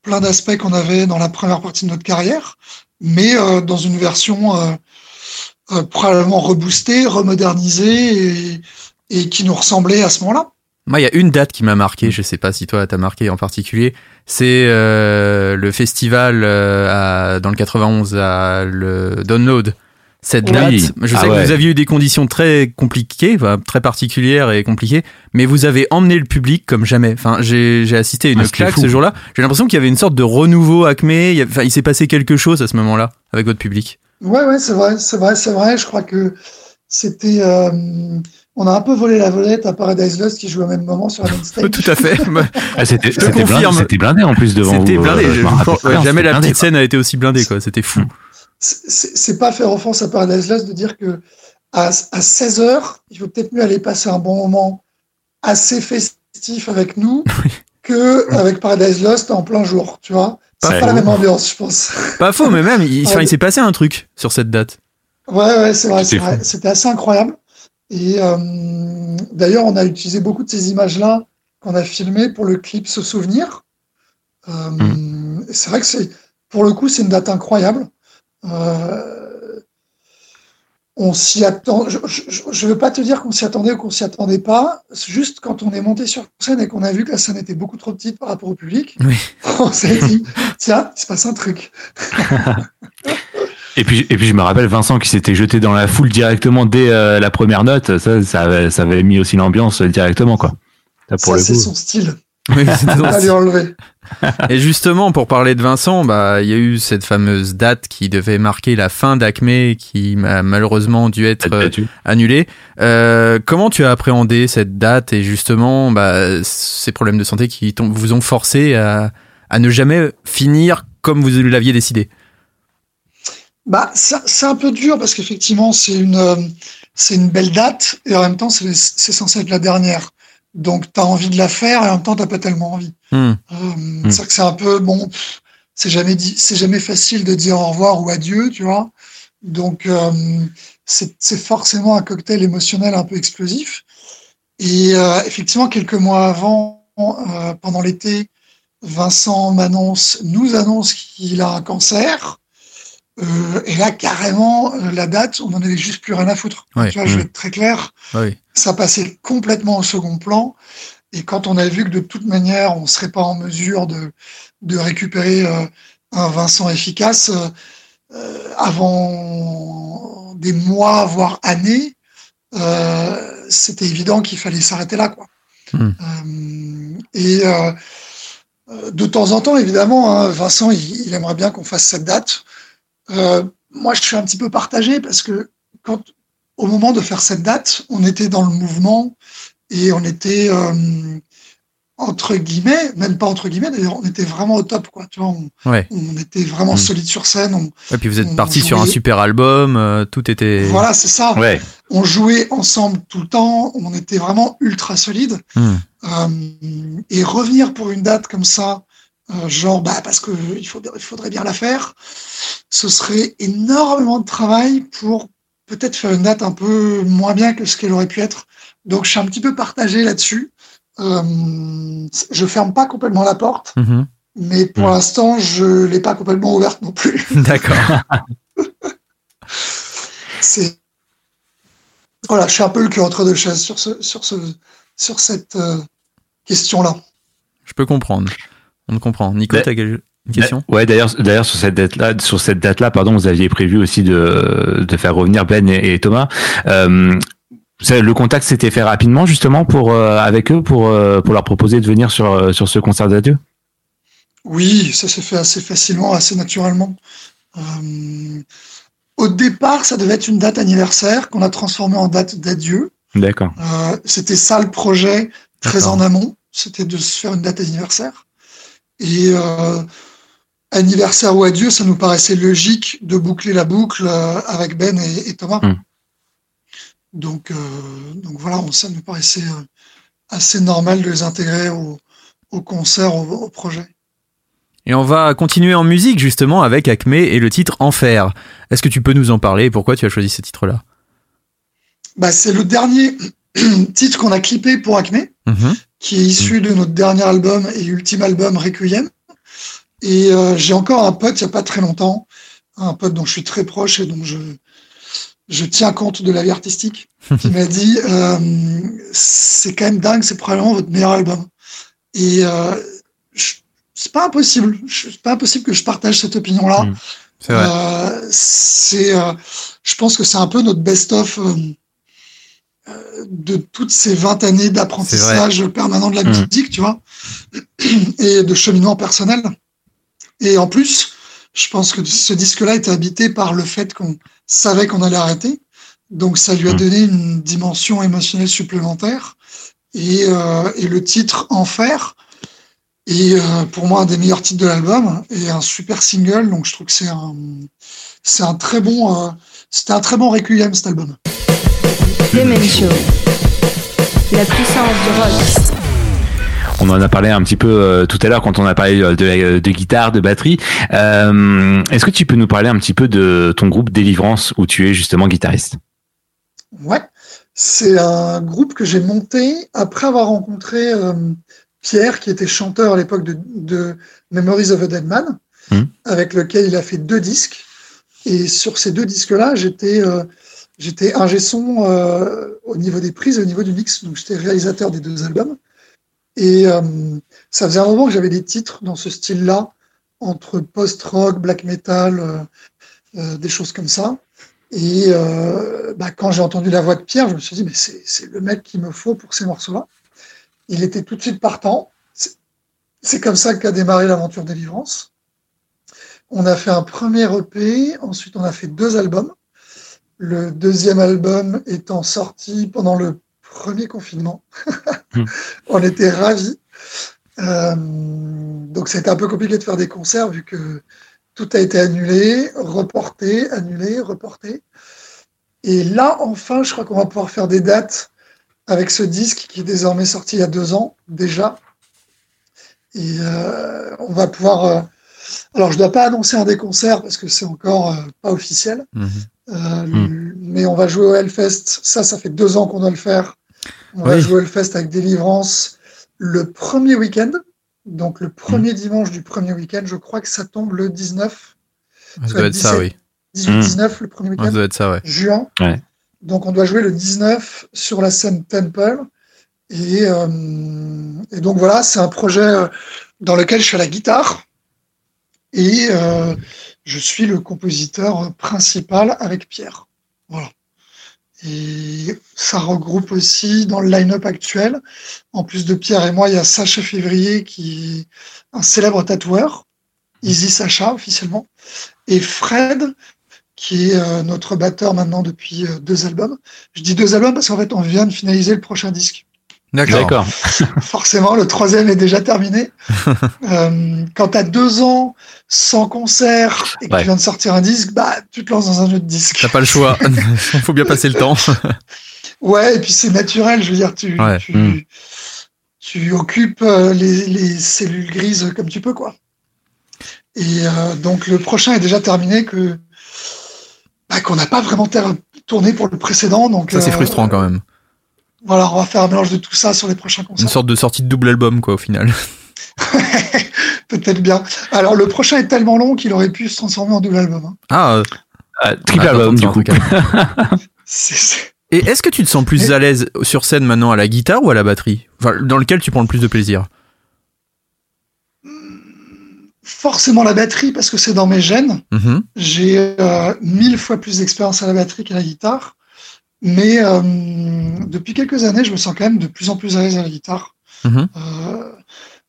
Speaker 3: plein d'aspects qu'on avait dans la première partie de notre carrière, mais euh, dans une version euh, euh, probablement reboostée, remodernisée et, et qui nous ressemblait à ce moment-là.
Speaker 2: Moi, il y a une date qui m'a marqué, je sais pas si toi t'as marqué en particulier, c'est euh, le festival euh, à, dans le 91 à le Download. Cette date,
Speaker 4: Oui.
Speaker 2: je
Speaker 4: Ah
Speaker 2: sais que
Speaker 4: ouais.
Speaker 2: vous aviez eu des conditions très compliquées, enfin, très particulières et compliquées, mais vous avez emmené le public comme jamais. Enfin, j'ai j'ai assisté à une
Speaker 4: Ah, c'était
Speaker 2: claque ce jour-là. J'ai l'impression qu'il y avait une sorte de renouveau Acme. Il, enfin, il s'est passé quelque chose à ce moment-là avec votre public.
Speaker 3: Ouais, ouais, c'est vrai, c'est vrai, c'est vrai. Je crois que c'était. euh, on a un peu volé la volette à Paradise Lost qui joue au même moment sur la même stage.
Speaker 2: Tout à fait.
Speaker 4: Ah, c'était c'était blindé,
Speaker 2: confirme.
Speaker 4: c'était blindé en plus devant vous.
Speaker 2: C'était blindé.
Speaker 4: euh, je
Speaker 2: Je-
Speaker 4: m'en rappelle
Speaker 2: ouais,
Speaker 4: très bien,
Speaker 2: jamais
Speaker 4: c'était
Speaker 2: la
Speaker 4: blindé,
Speaker 2: petite scène a été aussi blindée, quoi. C'était fou.
Speaker 3: C'est- pas faire offense à Paradise Lost de dire que à, à 16 heures, il vaut peut-être mieux aller passer un bon moment assez festif avec nous que avec Paradise Lost en plein jour, tu vois. C'est
Speaker 4: Pas
Speaker 3: pas la même ambiance, je pense.
Speaker 2: Pas faux, mais même, il, enfin,
Speaker 3: Ouais.
Speaker 2: il s'est passé un truc sur cette date.
Speaker 3: Ouais, ouais, c'est vrai.
Speaker 4: C'était
Speaker 3: assez incroyable. Et euh, d'ailleurs, on a utilisé beaucoup de ces images-là qu'on a filmées pour le clip Se Souvenir. Euh,
Speaker 4: Hmm.
Speaker 3: C'est vrai que c'est, pour le coup, c'est une date incroyable. Euh, on s'y attend. Je ne veux pas te dire qu'on s'y attendait ou qu'on s'y attendait pas. Juste quand on est monté sur scène et qu'on a vu que la scène était beaucoup trop petite par rapport au public,
Speaker 2: Oui.
Speaker 3: on s'est dit tiens, il se passe un truc.
Speaker 4: Et puis, et puis je me rappelle Vincent qui s'était jeté dans la foule directement dès euh, la première note. Ça, ça avait, ça avait mis aussi l'ambiance directement, quoi. Ça, pour
Speaker 3: Ça, c'est son style.
Speaker 2: Oui, c'était
Speaker 3: On
Speaker 2: dans-
Speaker 3: va lui enlever.
Speaker 2: Et justement, pour parler de Vincent, bah, il y a eu cette fameuse date qui devait marquer la fin d'Acme, qui a malheureusement dû être euh, annulée. Euh, comment tu as appréhendé cette date? Et justement bah, ces problèmes de santé qui vous ont forcé à, à ne jamais finir comme vous l'aviez décidé?
Speaker 3: Bah, c'est un peu dur parce qu'effectivement, c'est une, euh, c'est une belle date et en même temps, c'est censé être la dernière. Donc, tu as envie de la faire et en même temps, tu pas tellement envie.
Speaker 2: Hmm.
Speaker 3: Euh, C'est-à-dire que c'est un peu, bon, c'est jamais, dit- c'est jamais facile de dire au revoir ou adieu, tu vois. Donc, euh, c'est c'est forcément un cocktail émotionnel un peu explosif. Et euh, effectivement, quelques mois avant, pendant l'été, Vincent m'annonce, nous annonce qu'il a un cancer. Euh, et là, carrément, euh, la date, on n'en avait juste plus rien à foutre.
Speaker 2: Ouais.
Speaker 3: Tu vois, je vais
Speaker 4: Mm.
Speaker 3: être très clair.
Speaker 2: Bah.
Speaker 3: Ça passait complètement au second plan. Et quand on a vu que de toute manière, on ne serait pas en mesure de, de récupérer euh, un Vincent efficace euh, avant des mois, voire années, c'était évident qu'il fallait s'arrêter là. Quoi.
Speaker 2: Mm.
Speaker 3: Euh, et de temps en temps, évidemment, hein, Vincent, il, il aimerait bien qu'on fasse cette date. Euh, moi, je suis un petit peu partagé parce que quand, au moment de faire cette date, on était dans le mouvement et on était euh, entre guillemets, même pas entre guillemets, d'ailleurs, on était vraiment au top, quoi. Tu vois, on,
Speaker 2: Ouais.
Speaker 3: on était vraiment
Speaker 2: Mm.
Speaker 3: solide sur scène. On,
Speaker 2: Et puis vous êtes
Speaker 3: On
Speaker 2: parti sur un super album, euh, tout était.
Speaker 3: Voilà, c'est ça.
Speaker 4: Ouais.
Speaker 3: On jouait ensemble tout le temps. On était vraiment ultra solide. Euh, et revenir pour une date comme ça, euh, genre bah parce que il faudrait, bien la faire, ce serait énormément de travail pour peut-être faire une date un peu moins bien que ce qu'elle aurait pu être. Donc je suis un petit peu partagé là-dessus. Euh, je ferme pas complètement la porte,
Speaker 2: Mhm.
Speaker 3: mais pour l'instant je l'ai pas complètement ouverte non plus.
Speaker 2: D'accord.
Speaker 3: C'est voilà, je suis un peu le cul entre deux chaises sur ce sur ce sur cette euh, question-là.
Speaker 2: Je peux comprendre. On comprend. Nico, t'as quel- une question
Speaker 4: Ouais, d'ailleurs, d'ailleurs sur cette date-là, sur cette date-là, pardon, vous aviez prévu aussi de, de faire revenir Ben et, et Thomas. Euh, le contact s'était fait rapidement justement pour euh, avec eux pour euh, pour leur proposer de venir sur sur ce concert d'adieu.
Speaker 3: Oui, ça s'est fait assez facilement, assez naturellement. Euh, au départ, ça devait être une date anniversaire qu'on a transformée en date d'adieu.
Speaker 4: D'accord.
Speaker 3: Euh, c'était ça le projet, très en amont. C'était de se faire une date anniversaire. Et euh, anniversaire ou adieu, ça nous paraissait logique de boucler la boucle euh, avec Ben et, et Thomas.
Speaker 4: Mm.
Speaker 3: Donc, euh, donc voilà, ça nous paraissait assez normal de les intégrer au, au concert, au, au projet.
Speaker 2: Et on va continuer en musique justement avec Acme et le titre Enfer. Est-ce que tu peux nous en parler et pourquoi tu as choisi ce titre-là?
Speaker 3: Bah, C'est le dernier titre qu'on a clippé pour Acme,
Speaker 2: Mhm.
Speaker 3: Qui est issu de notre dernier album et ultime album Requiem. Et euh, j'ai encore un pote, il n'y a pas très longtemps, un pote dont je suis très proche et dont je, je tiens compte de la vie artistique, qui m'a dit euh, c'est quand même dingue, c'est probablement votre meilleur album. Et euh, c'est pas impossible, c'est pas impossible que je partage cette opinion-là.
Speaker 4: Mm.
Speaker 2: C'est vrai.
Speaker 3: Euh, c'est, euh, je pense que c'est un peu notre best-of euh, de toutes ces 20 années d'apprentissage permanent de la
Speaker 4: Mm.
Speaker 3: musique, tu vois, et de cheminement personnel. Et en plus, je pense que ce disque-là était habité par le fait qu'on savait qu'on allait arrêter. Donc ça lui a
Speaker 4: Mm.
Speaker 3: donné une dimension émotionnelle supplémentaire. Et, euh, et le titre Enfer est euh, pour moi un des meilleurs titres de l'album et un super single. Donc je trouve que c'est un, c'est un très bon, euh, c'était un très bon requiem cet album.
Speaker 1: Clément Show. La puissance du rock.
Speaker 4: On en a parlé un petit peu euh, tout à l'heure quand on a parlé euh, de, la- de guitare, de batterie. Euh, Est-ce que tu peux nous parler un petit peu de ton groupe Délivrance où tu es justement guitariste?
Speaker 3: Ouais, c'est un groupe que j'ai monté après avoir rencontré euh, Pierre, qui était chanteur à l'époque de, de Memories of a Dead Man,
Speaker 4: Mhm.
Speaker 3: avec lequel il a fait deux disques. Et sur ces deux disques-là, j'étais euh, j'étais ingé son euh, au niveau des prises et au niveau du mix. Donc j'étais réalisateur des deux albums. Et euh, ça faisait un moment que j'avais des titres dans ce style-là, entre post-rock, black metal, euh, euh, des choses comme ça. Et euh, bah, quand j'ai entendu la voix de Pierre, je me suis dit, mais c'est le mec qu'il me faut pour ces morceaux-là. Il était tout de suite partant. C'est- C'est comme ça qu'a démarré l'aventure Délivrance. On a fait un premier EP, ensuite on a fait deux albums. Le deuxième album étant sorti pendant le premier confinement.
Speaker 4: Hmm.
Speaker 3: on était ravis. Euh, donc c'était un peu compliqué de faire des concerts vu que tout a été annulé, reporté, annulé, reporté. Et là, enfin, je crois qu'on va pouvoir faire des dates avec ce disque qui est désormais sorti il y a deux ans déjà. Et euh, on va pouvoir. euh, alors, je ne dois pas annoncer un des concerts parce que c'est encore euh, pas officiel.
Speaker 2: Mhm.
Speaker 3: Euh, le- Mais on va jouer au Hellfest. Ça, ça fait deux ans qu'on doit le faire. On va jouer au Hellfest avec Délivrance le premier week-end. Donc, le premier dimanche du premier week-end, je crois que ça tombe le 19,
Speaker 2: Ça doit être ça,
Speaker 3: 17.
Speaker 2: oui.
Speaker 3: 18-19, le premier week-end
Speaker 2: Ça doit être ça, ouais.
Speaker 3: juin.
Speaker 4: Ouais.
Speaker 3: Donc on doit jouer le 19 sur la scène Temple. Et, euh, et donc voilà, c'est un projet dans lequel je suis à la guitare. Et euh, je suis le compositeur principal avec Pierre. Voilà. Et ça regroupe aussi dans le line-up actuel, en plus de Pierre et moi, il y a Sacha Février qui est un célèbre tatoueur, Easy Sacha officiellement, et Fred qui est euh, notre batteur maintenant depuis euh, deux albums. Je dis deux albums parce qu'en fait, on vient de finaliser le prochain disque.
Speaker 2: D'accord.
Speaker 3: Forcément, le troisième est déjà terminé. euh, quand tu as deux ans sans concert et que
Speaker 4: Ouais.
Speaker 3: tu viens de sortir un disque, bah, tu te lances dans un autre disque.
Speaker 2: T'as pas le choix. Faut bien passer le temps.
Speaker 3: Ouais, et puis c'est naturel, je veux dire, tu,
Speaker 2: Ouais.
Speaker 3: tu,
Speaker 4: Mm.
Speaker 3: tu occupes euh, les, les cellules grises comme tu peux, quoi. Et euh, donc le prochain est déjà terminé, que bah, qu'on n'a pas vraiment tourné pour le précédent, donc
Speaker 2: Ça, c'est
Speaker 3: euh,
Speaker 2: frustrant quand même.
Speaker 3: Voilà, on va faire un mélange de tout ça sur les prochains
Speaker 2: Une
Speaker 3: concerts.
Speaker 2: sorte de sortie de double album, quoi, au final.
Speaker 3: Peut-être bien. Alors le prochain est tellement long qu'il aurait pu se transformer en double album. hein.
Speaker 2: Ah, euh,
Speaker 4: Euh, triple
Speaker 2: ah,
Speaker 4: album du coup.
Speaker 2: Et est-ce que tu te sens plus à l'aise sur scène maintenant à la guitare ou à la batterie? Enfin, dans lequel tu prends le plus de plaisir?
Speaker 3: Forcément la batterie parce que c'est dans mes gènes.
Speaker 2: Mhm.
Speaker 3: J'ai euh, mille fois plus d'expérience à la batterie qu'à la guitare. Mais euh, depuis quelques années, je me sens quand même de plus en plus à l'aise à la guitare.
Speaker 2: Mhm.
Speaker 3: Euh,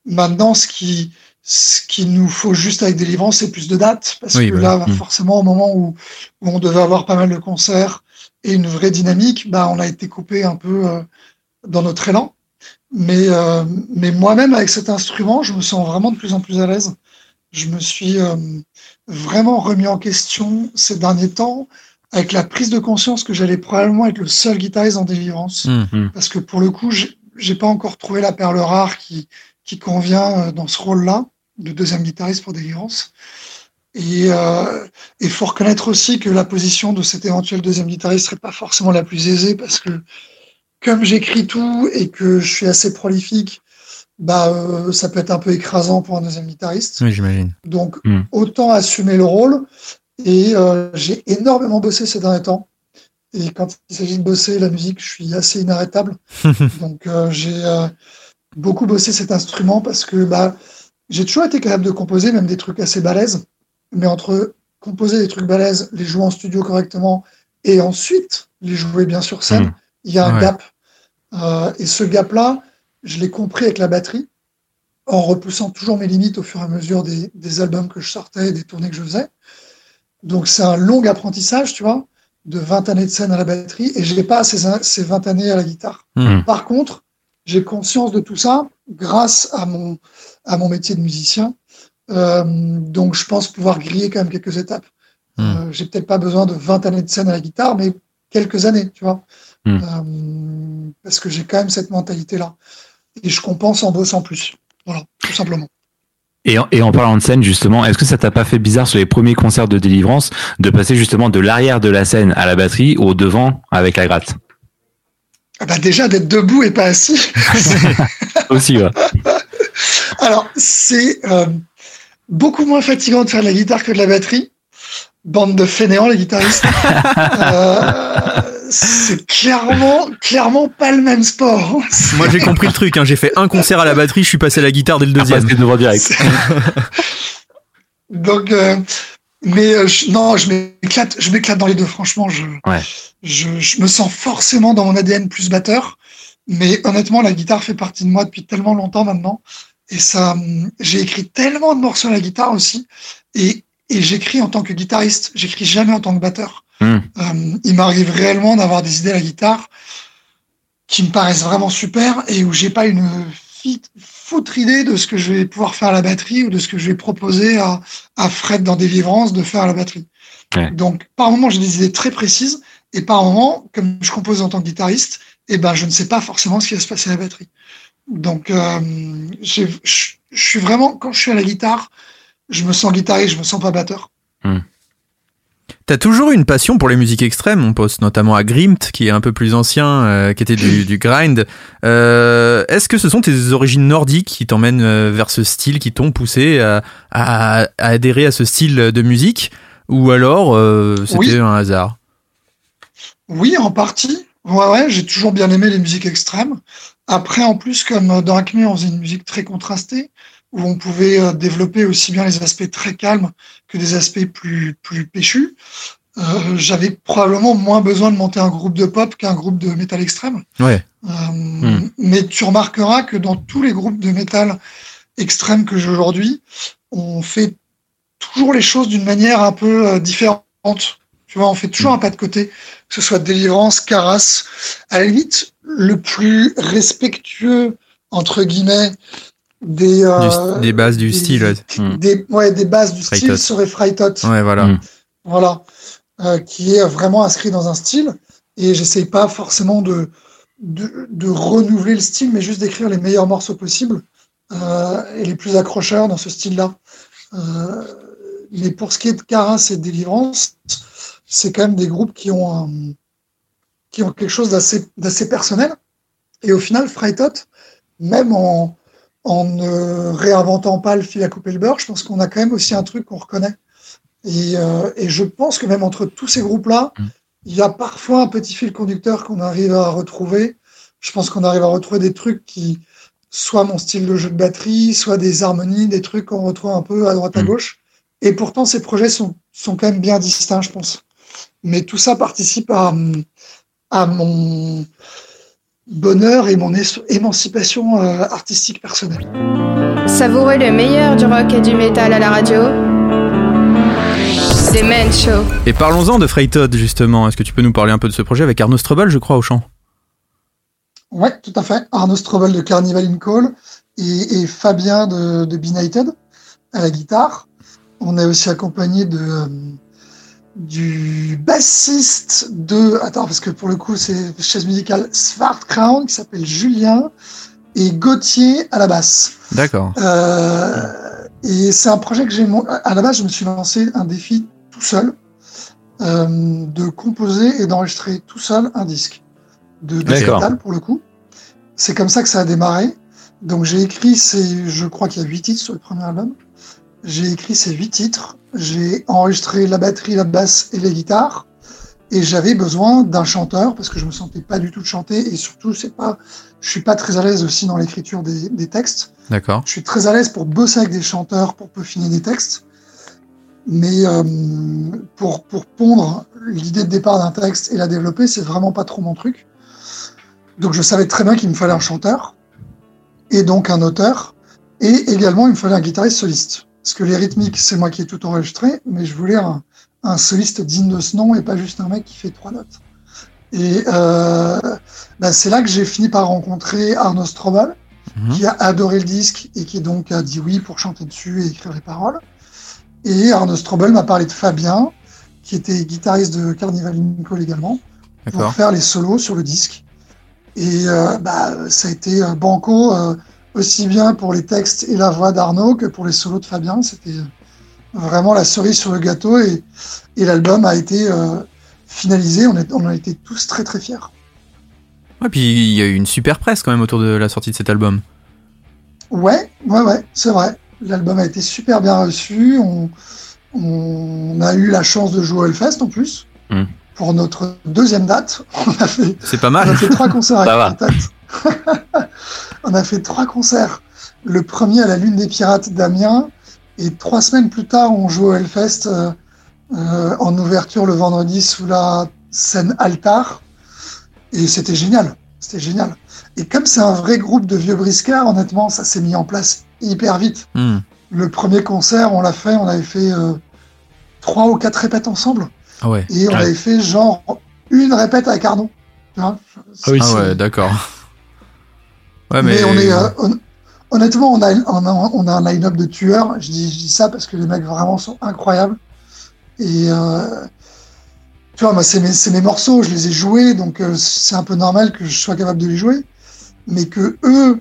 Speaker 3: maintenant, ce qui, ce qui nous faut juste avec Délivrance, c'est plus de dates. Parce
Speaker 2: Oui,
Speaker 3: que là,
Speaker 4: Mm.
Speaker 3: forcément, au moment où, où on devait avoir pas mal de concerts et une vraie dynamique, bah, on a été coupé un peu euh, dans notre élan. Mais, euh, mais moi-même, avec cet instrument, je me sens vraiment de plus en plus à l'aise. Je me suis euh, vraiment remis en question ces derniers temps avec la prise de conscience que j'allais probablement être le seul guitariste en délivrance.
Speaker 2: Mhm.
Speaker 3: Parce que pour le coup, j'ai pas encore trouvé la perle rare qui, qui convient dans ce rôle-là de deuxième guitariste pour Délivrance. Et il faut reconnaître aussi que la position de cet éventuel deuxième guitariste serait pas forcément la plus aisée parce que comme j'écris tout et que je suis assez prolifique, bah euh, ça peut être un peu écrasant pour un deuxième guitariste.
Speaker 2: Oui, j'imagine.
Speaker 3: Donc hmm. autant assumer le rôle. Et euh, j'ai énormément bossé ces derniers temps. Et quand il s'agit de bosser la musique, je suis assez inarrêtable. Donc euh, j'ai beaucoup bossé cet instrument parce que bah j'ai toujours été capable de composer même des trucs assez balèzes. Mais entre composer des trucs balèzes, les jouer en studio correctement et ensuite les jouer bien sur scène, hmm. il y a un gap. et ce gap-là, je l'ai compris avec la batterie, en repoussant toujours mes limites au fur et à mesure des, albums que je sortais et des tournées que je faisais. Donc c'est un long apprentissage, tu vois, de 20 années de scène à la batterie, et je n'ai pas ces, ces 20 années à la guitare.
Speaker 2: Mmh.
Speaker 3: Par contre, j'ai conscience de tout ça grâce à mon, à mon métier de musicien. Euh, donc je pense pouvoir griller quand même quelques étapes. Mmh. Euh, j'ai peut-être pas besoin de 20 années de scène à la guitare, mais quelques années, tu vois. Mmh. Euh, parce que j'ai quand même cette mentalité-là et je compense en bossant plus. Voilà, tout simplement.
Speaker 4: Et en, et en parlant de scène, justement, est-ce que ça t'a pas fait bizarre sur les premiers concerts de délivrance de passer justement de l'arrière de la scène à la batterie au devant avec la gratte?
Speaker 3: Ah bah Déjà, d'être debout et pas assis.
Speaker 4: Aussi, ouais.
Speaker 3: Alors, c'est euh, beaucoup moins fatigant de faire de la guitare que de la batterie. Bande de fainéants, les guitaristes. euh, c'est clairement, clairement pas le même sport.
Speaker 2: Moi, j'ai compris le truc. Hein. J'ai fait un concert à la batterie, je suis passé à la guitare dès le deuxième.
Speaker 4: Ah, devant direct.
Speaker 3: Donc, euh, mais euh, non, je m'éclate, je m'éclate dans les deux. Franchement, je, je, je, me sens forcément dans mon ADN plus batteur. Mais honnêtement, la guitare fait partie de moi depuis tellement longtemps maintenant. Et ça, j'ai écrit tellement de morceaux à la guitare aussi. Et, et j'écris en tant que guitariste. J'écris jamais en tant que batteur. Euh, il m'arrive réellement d'avoir des idées à la guitare qui me paraissent vraiment super et où j'ai pas une foutre idée de ce que je vais pouvoir faire à la batterie ou de ce que je vais proposer à, à Fred dans Délivrance de faire à la batterie. Donc, par moment, j'ai des idées très précises et par moment, comme je compose en tant que guitariste, eh ben, je ne sais pas forcément ce qui va se passer à la batterie. Donc, euh, je suis vraiment, quand je suis à la guitare, je me sens guitariste, je me sens pas batteur.
Speaker 4: Hmm.
Speaker 2: T'as toujours eu une passion pour les musiques extrêmes, on pense notamment à Grimt, qui est un peu plus ancien, euh, qui était du, grind. Euh, est-ce que ce sont tes origines nordiques qui t'emmènent euh, vers ce style, qui t'ont poussé à, adhérer à ce style de musique? Ou alors c'était un hasard?
Speaker 3: Oui, en partie. Ouais, ouais, j'ai toujours bien aimé les musiques extrêmes. Après, en plus, comme dans Acme, on faisait une musique très contrastée, où on pouvait euh, développer aussi bien les aspects très calmes que des aspects plus, plus péchus. Euh, j'avais probablement moins besoin de monter un groupe de pop qu'un groupe de métal extrême.
Speaker 2: Ouais.
Speaker 3: Euh, hmm. Mais tu remarqueras que dans tous les groupes de métal extrême que j'ai aujourd'hui, on fait toujours les choses d'une manière un peu euh, différente. Tu vois, on fait toujours hmm. un pas de côté, que ce soit délivrance, carasse. À la limite, le plus respectueux, entre guillemets, des,
Speaker 2: euh, des bases du style.
Speaker 3: Des, ouais, des bases du style serait Freitot.
Speaker 2: Ouais, voilà.
Speaker 4: Hmm.
Speaker 3: Voilà. Euh, qui est vraiment inscrit dans un style. Et j'essaye pas forcément de, de, de, renouveler le style, mais juste d'écrire les meilleurs morceaux possibles euh, et les plus accrocheurs dans ce style-là. Euh, mais pour ce qui est de Caras et de Délivrance, c'est quand même des groupes qui ont, un, qui ont quelque chose d'assez personnel. Et au final, Freitot, même en, en ne réinventant pas le fil à couper le beurre, je pense qu'on a quand même aussi un truc qu'on reconnaît. Et, euh, et, je pense que même entre tous ces groupes-là, mm. il y a parfois un petit fil conducteur qu'on arrive à retrouver. Je pense qu'on arrive à retrouver des trucs qui, soit mon style de jeu de batterie, soit des harmonies, des trucs qu'on retrouve un peu à droite à mm. gauche. Et pourtant, ces projets sont, sont quand même bien distincts, je pense. Mais tout ça participe à, à mon, bonheur et mon émancipation euh, artistique personnelle.
Speaker 1: Savourez le meilleur du rock et du métal à la radio. C'est Men Show.
Speaker 2: Et parlons-en de Freytod justement. Est-ce que tu peux nous parler un peu de ce projet avec Arnaud Strobel, je crois, au chant?
Speaker 3: Ouais, tout à fait. Arnaud Strobel de Carnival in Call et, Fabien de, de Benighted à la guitare. On est aussi accompagné de euh, du bassiste de attends parce que pour le coup c'est chaise musicale Svart Crown qui s'appelle Julien et Gauthier à la basse.
Speaker 2: D'accord.
Speaker 3: Euh, et c'est un projet que j'ai. À la base, je me suis lancé un défi tout seul euh, de composer et d'enregistrer tout seul un disque de metal pour le coup. C'est comme ça que ça a démarré. Donc j'ai écrit je crois qu'il y a huit titres sur le premier album. J'ai écrit ces huit titres. J'ai enregistré la batterie, la basse et les guitares. Et j'avais besoin d'un chanteur parce que je me sentais pas du tout de chanter et surtout c'est pas, je suis pas très à l'aise aussi dans l'écriture des, des textes.
Speaker 2: D'accord.
Speaker 3: Je suis très à l'aise pour bosser avec des chanteurs, pour peaufiner des textes. Mais euh, pour, pour pondre l'idée de départ d'un texte et la développer, c'est vraiment pas trop mon truc. Donc je savais très bien qu'il me fallait un chanteur, et donc un auteur, et également il me fallait un guitariste soliste. Parce que les rythmiques, c'est moi qui ai tout enregistré, mais je voulais un, un soliste digne de ce nom et pas juste un mec qui fait trois notes. Et euh, bah, c'est là que j'ai fini par rencontrer Arnaud Strobel,
Speaker 2: Mhm.
Speaker 3: qui a adoré le disque et qui donc a dit oui pour chanter dessus et écrire les paroles. Et Arnaud Strobel m'a parlé de Fabien, qui était guitariste de Carnival Nicole également, pour faire les solos sur le disque. Et euh, bah, ça a été banco euh, aussi bien pour les textes et la voix d'Arnaud que pour les solos de Fabien. C'était vraiment la cerise sur le gâteau et, et l'album a été euh, finalisé. On, est, on en a été tous très très fiers.
Speaker 2: Ouais, puis il y a eu une super presse quand même autour de la sortie de cet album.
Speaker 3: Ouais, ouais, ouais, c'est vrai. L'album a été super bien reçu. On, on a eu la chance de jouer au Hellfest en plus.
Speaker 4: Mm.
Speaker 3: Pour notre deuxième date, on a fait,
Speaker 2: C'est pas
Speaker 3: on a
Speaker 2: mal.
Speaker 3: fait trois concerts. Patate. on a fait trois concerts. Le premier à la Lune des Pirates d'Amiens. Et trois semaines plus tard, on joue au Hellfest euh, euh, en ouverture le vendredi sous la scène Altar. Et c'était génial. C'était génial. Et comme c'est un vrai groupe de vieux briscards, honnêtement, ça s'est mis en place hyper vite.
Speaker 2: Hmm.
Speaker 3: Le premier concert, on l'a fait, on avait fait euh, trois ou quatre répètes ensemble.
Speaker 2: Ah ouais.
Speaker 3: Et on
Speaker 4: Ouais.
Speaker 3: avait fait genre une répète avec Arnaud.
Speaker 4: Ah oui,
Speaker 2: Ah ouais, d'accord. Ouais,
Speaker 3: mais,
Speaker 2: mais,
Speaker 3: on est, euh, hon- honnêtement, on a, on a, on a un line-up de tueurs. Je dis, je dis ça parce que les mecs vraiment sont incroyables. Et euh, tu vois, moi, c'est mes, c'est mes morceaux, je les ai joués, donc euh, c'est un peu normal que je sois capable de les jouer. Mais que eux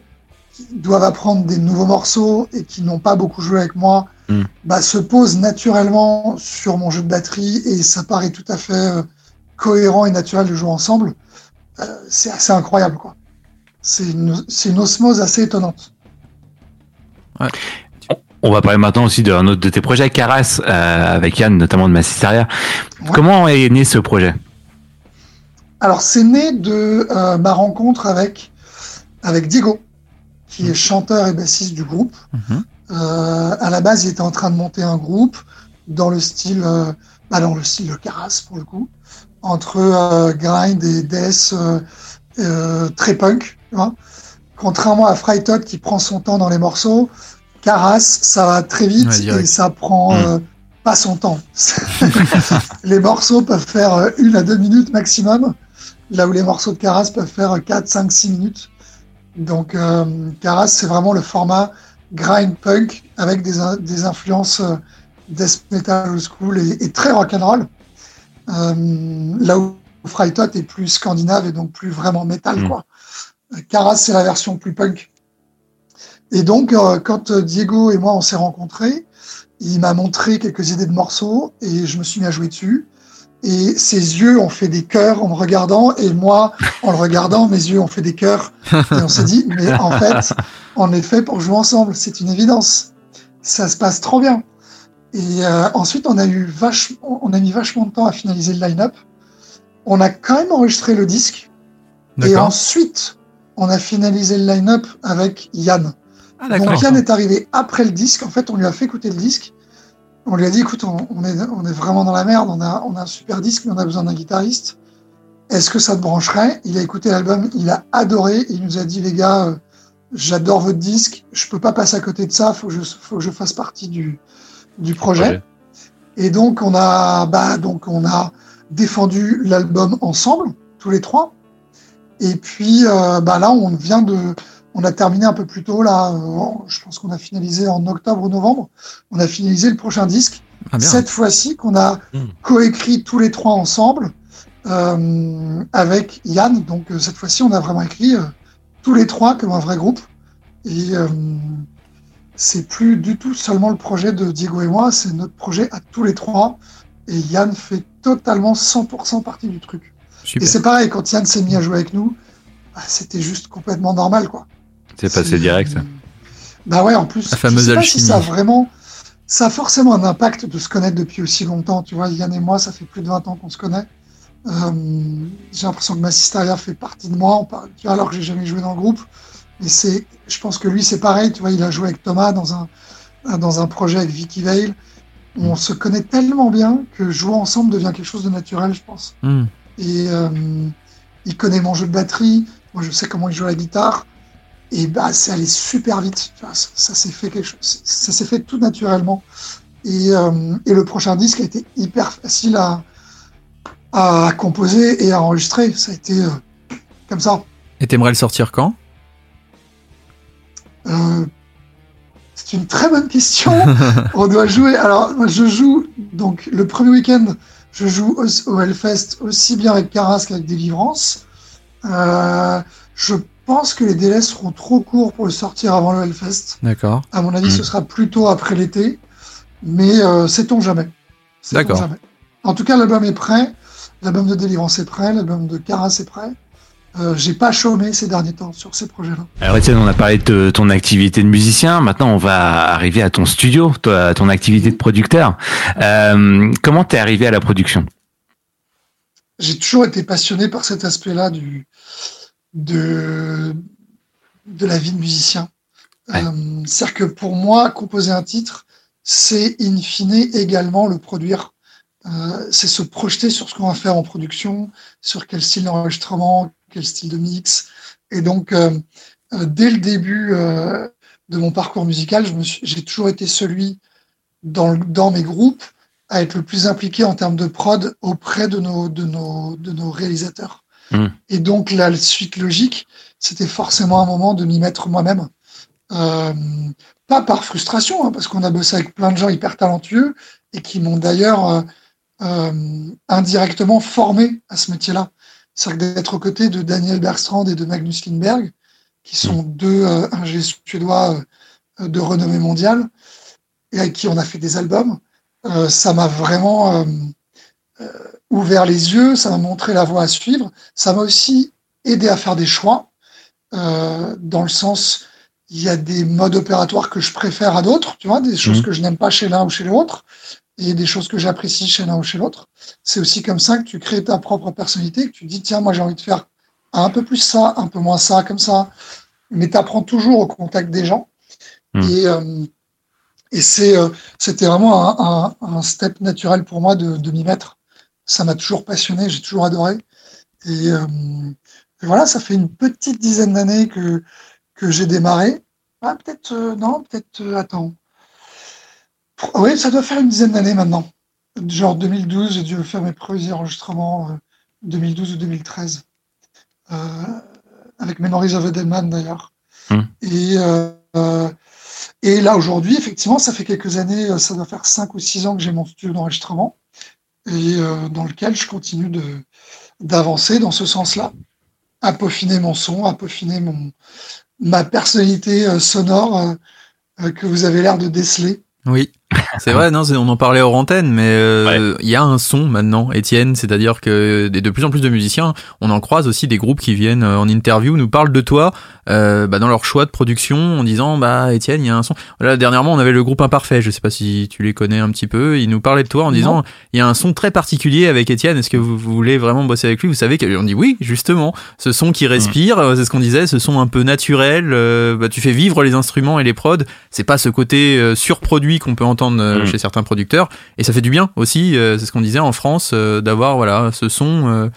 Speaker 3: qui doivent apprendre des nouveaux morceaux et qui n'ont pas beaucoup joué avec moi,
Speaker 4: Mm.
Speaker 3: bah, se posent naturellement sur mon jeu de batterie et ça paraît tout à fait euh, cohérent et naturel de jouer ensemble. Euh, c'est assez incroyable, quoi. C'est une, c'est une osmose assez étonnante.
Speaker 4: On va parler maintenant aussi d'un autre de tes projets, Caras, euh, avec Yann, notamment de Massisteria.
Speaker 3: Ouais.
Speaker 4: Comment est né ce projet?
Speaker 3: Alors, c'est né de euh, ma rencontre avec, avec Diego, qui est chanteur et bassiste du groupe.
Speaker 2: Mhm.
Speaker 3: Euh, à la base, il était en train de monter un groupe dans le style, euh, bah, dans le style Caras pour le coup, entre euh, grind et death euh, euh, très punk. Vois Contrairement à Freitot qui prend son temps dans les morceaux, Caras, ça va très vite
Speaker 2: Ouais,
Speaker 3: et ça prend
Speaker 4: Mm.
Speaker 3: euh, pas son temps. les morceaux peuvent faire euh, une à deux minutes maximum, là où les morceaux de Caras peuvent faire 4, 5, 6 minutes. Donc, euh, Caras, c'est vraiment le format grind punk avec des, in- des influences euh, death metal old school et, et très rock'n'roll. Euh, là où Freitot est plus scandinave et donc plus vraiment métal,
Speaker 4: Mm.
Speaker 3: quoi. Caras, c'est la version plus punk. Et donc, euh, quand euh, Diego et moi, on s'est rencontrés, il m'a montré quelques idées de morceaux et je me suis mis à jouer dessus. Et ses yeux ont fait des cœurs en me regardant et moi, en le regardant, mes yeux ont fait des cœurs. Et on s'est dit, mais en fait, on est fait pour jouer ensemble. C'est une évidence. Ça se passe trop bien. Et euh, ensuite, on a eu vache, on a mis vachement de temps à finaliser le line-up. On a quand même enregistré le disque. Et ensuite, on a finalisé le line-up avec Yann.
Speaker 2: Ah.
Speaker 3: Donc Yann est arrivé après le disque. En fait, on lui a fait écouter le disque. On lui a dit, écoute, on, on est, on est vraiment dans la merde. On a, on a un super disque, mais on a besoin d'un guitariste. Est-ce que ça te brancherait? Il a écouté l'album, il a adoré. Il nous a dit, les gars, euh, j'adore votre disque. Je peux pas passer à côté de ça. Faut que je, faut que je fasse partie du, du projet.
Speaker 4: Projet.
Speaker 3: Et donc on a, bah, donc on a défendu l'album ensemble, tous les trois. Et puis euh, bah là, on vient de, on a terminé un peu plus tôt là. euh, je pense qu'on a finalisé en octobre ou novembre. On a finalisé le prochain disque.
Speaker 2: Ah.
Speaker 3: Cette fois-ci, qu'on a
Speaker 4: Hmm.
Speaker 3: coécrit tous les trois ensemble euh, avec Yann. Donc euh, cette fois-ci, on a vraiment écrit euh, tous les trois comme un vrai groupe. Et euh, c'est plus du tout seulement le projet de Diego et moi, c'est notre projet à tous les trois. Et Yann fait totalement 100% partie du truc.
Speaker 2: Super.
Speaker 3: Et c'est pareil, quand Yann s'est mis à jouer avec nous, bah, c'était juste complètement normal, quoi.
Speaker 4: C'est passé direct.
Speaker 3: Bah ouais, en plus,
Speaker 2: La fameuse
Speaker 3: je sais pas
Speaker 2: alchimie.
Speaker 3: si ça a vraiment, ça a forcément un impact de se connaître depuis aussi longtemps. Tu vois, Yann et moi, ça fait plus de 20 ans qu'on se connaît. Euh, j'ai l'impression que Massisteria fait partie de moi, tu vois, alors que j'ai jamais joué dans le groupe. Mais c'est, je pense que lui, c'est pareil. Tu vois, il a joué avec Thomas dans un, dans un projet avec Vicky Vale. On se connaît tellement bien que jouer ensemble devient quelque chose de naturel, je pense.
Speaker 2: Hmm.
Speaker 3: Et euh, il connaît mon jeu de batterie. Moi, je sais comment il joue la guitare. Et bah, c'est allé super vite. Ça ça s'est fait quelque chose. Ça s'est fait tout naturellement. Et, euh, et le prochain disque a été hyper facile à, à composer et à enregistrer. Ça a été euh, comme ça.
Speaker 2: Et t'aimerais le sortir quand?
Speaker 3: Euh, c'est une très bonne question. On doit jouer. Alors, moi, je joue donc le premier week-end. Je joue au, au Hellfest aussi bien avec Caras qu'avec Délivrance. Euh, je pense que les délais seront trop courts pour le sortir avant le Hellfest.
Speaker 2: D'accord.
Speaker 3: À mon avis,
Speaker 4: Mm.
Speaker 3: ce sera plutôt après l'été. Mais euh, sait-on jamais.
Speaker 2: D'accord.
Speaker 3: En tout cas, l'album est prêt. L'album de Délivrance est prêt. L'album de Caras est prêt. Euh, J'ai pas chômé ces derniers temps sur ces projets-là.
Speaker 4: Alors Étienne, on a parlé de ton activité de musicien. Maintenant, on va arriver à ton studio, toi, à ton activité de producteur. Euh, comment t'es arrivé à la production?
Speaker 3: J'ai toujours été passionné par cet aspect-là du de de la vie de musicien.
Speaker 4: Ouais.
Speaker 3: Euh, C'est-à-dire que pour moi, composer un titre, c'est in fine également le produire. Euh, c'est se projeter sur ce qu'on va faire en production, sur quel style d'enregistrement, quel style de mix. Et donc, euh, euh, dès le début euh, de mon parcours musical, j'ai toujours été celui dans, mes groupes à être le plus impliqué en termes de prod auprès de nos, de nos, de nos réalisateurs.
Speaker 4: Mm.
Speaker 3: Et donc, la suite logique, c'était forcément un moment de m'y mettre moi-même. Euh, pas par frustration, hein, parce qu'on a bossé avec plein de gens hyper talentueux et qui m'ont d'ailleurs euh, indirectement formé à ce métier-là. C'est-à-dire d'être aux côtés de Daniel Bergstrand et de Magnus Lindberg, qui sont deux euh, ingés suédois euh, de renommée mondiale, et avec qui on a fait des albums. Euh, ça m'a vraiment ouvert les yeux, ça m'a montré la voie à suivre, ça m'a aussi aidé à faire des choix, dans le sens, il y a des modes opératoires que je préfère à d'autres, tu vois, des choses
Speaker 4: Mhm.
Speaker 3: que je n'aime pas chez l'un ou chez l'autre, et des choses que j'apprécie chez l'un ou chez l'autre. C'est aussi comme ça que tu crées ta propre personnalité, que tu dis, tiens, moi j'ai envie de faire un peu plus ça, un peu moins ça, comme ça, mais tu apprends toujours au contact des gens.
Speaker 4: Mhm.
Speaker 3: Et, euh, et c'est, euh, c'était vraiment un, un, un step naturel pour moi de, de m'y mettre. Ça m'a toujours passionné, j'ai toujours adoré. Et, euh, et voilà, ça fait une petite dizaine d'années que, que j'ai démarré. Ah, peut-être, non, peut-être, attends. Oui, ça doit faire une dizaine d'années maintenant. Genre 2012, j'ai dû faire mes premiers enregistrements, euh, 2012 ou 2013. Euh, avec Memories of a Dead Man d'ailleurs.
Speaker 4: Hmm.
Speaker 3: Et, euh, euh, et là aujourd'hui, effectivement, ça fait quelques années, euh, ça doit faire cinq ou six ans que j'ai mon studio d'enregistrement et euh, dans lequel je continue d'avancer dans ce sens-là, à peaufiner mon son, à peaufiner mon ma personnalité euh, sonore euh, euh, que vous avez l'air de déceler.
Speaker 2: Oui, c'est vrai, non, c'est- on en parlait hors antenne, mais euh, il y a un son maintenant, Étienne, c'est-à-dire que de plus en plus de musiciens, on en croise aussi des groupes qui viennent euh, en interview, nous parlent de toi euh, bah, dans leur choix de production en disant bah Étienne, il y a un son. Là dernièrement, on avait le groupe Imparfait, je sais pas si tu les connais un petit peu, ils nous parlaient de toi en disant il y a un son très particulier avec Étienne, est-ce que vous, vous voulez vraiment bosser avec lui? Vous savez qu'on dit oui, justement, ce son qui respire, euh, c'est ce qu'on disait, ce son un peu naturel, euh, bah, tu fais vivre les instruments et les prods, c'est pas ce côté euh, surproduit qu'on peut entendre euh,
Speaker 4: Mm.
Speaker 2: chez certains producteurs et ça fait du bien aussi euh, c'est ce qu'on disait en France euh, d'avoir voilà ce son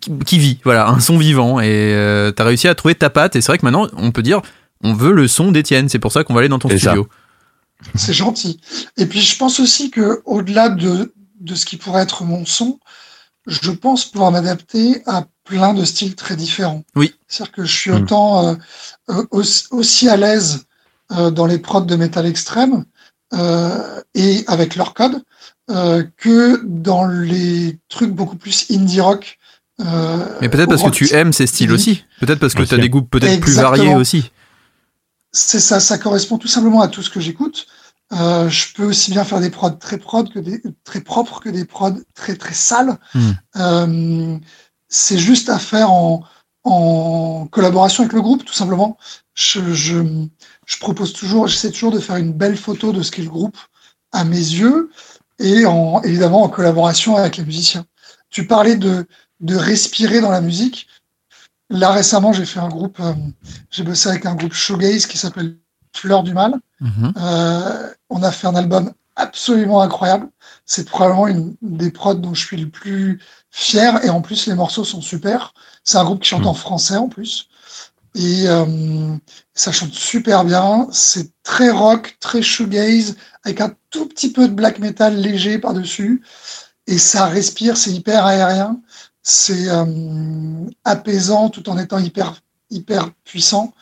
Speaker 2: qui, qui vit voilà un son vivant et euh, t'as réussi à trouver ta patte et c'est vrai que maintenant on peut dire on veut le son d'Étienne c'est pour ça qu'on va aller dans ton studio
Speaker 3: C'est gentil. Et puis je pense aussi que au-delà de, de ce qui pourrait être mon son, je pense pouvoir m'adapter à plein de styles très différents.
Speaker 2: Oui.
Speaker 3: C'est-à-dire que je suis
Speaker 4: Mm.
Speaker 3: autant euh, aussi, aussi à l'aise euh, dans les prods de métal extrême euh, et avec leur code euh, que dans les trucs beaucoup plus indie rock
Speaker 2: Mais peut-être parce que tu aimes ces styles aussi. Peut-être parce que tu as des goûts peut-être plus variés aussi.
Speaker 3: C'est ça, ça correspond tout simplement à tout ce que j'écoute. Euh, je peux aussi bien faire des prods très prod que des très propres que des prods très très sales. Hmm. Euh, c'est juste à faire en, en collaboration avec le groupe, tout simplement. Je, je, je propose toujours, j'essaie toujours de faire une belle photo de ce qu'est le groupe à mes yeux et en, évidemment en collaboration avec les musiciens. Tu parlais de, de respirer dans la musique. Là récemment, j'ai fait un groupe, euh, j'ai bossé avec un groupe shoegaze qui s'appelle Fleur du Mal. Mhm. Euh, on a fait un album absolument incroyable. C'est probablement une des prods dont je suis le plus fier. Et en plus, les morceaux sont super. C'est un groupe qui chante mhm. en français en plus. Et euh, ça chante super bien. C'est très rock, très shoegaze, avec un tout petit peu de black metal léger par-dessus. Et ça respire, c'est hyper aérien. C'est euh, apaisant tout en étant hyper, hyper puissant.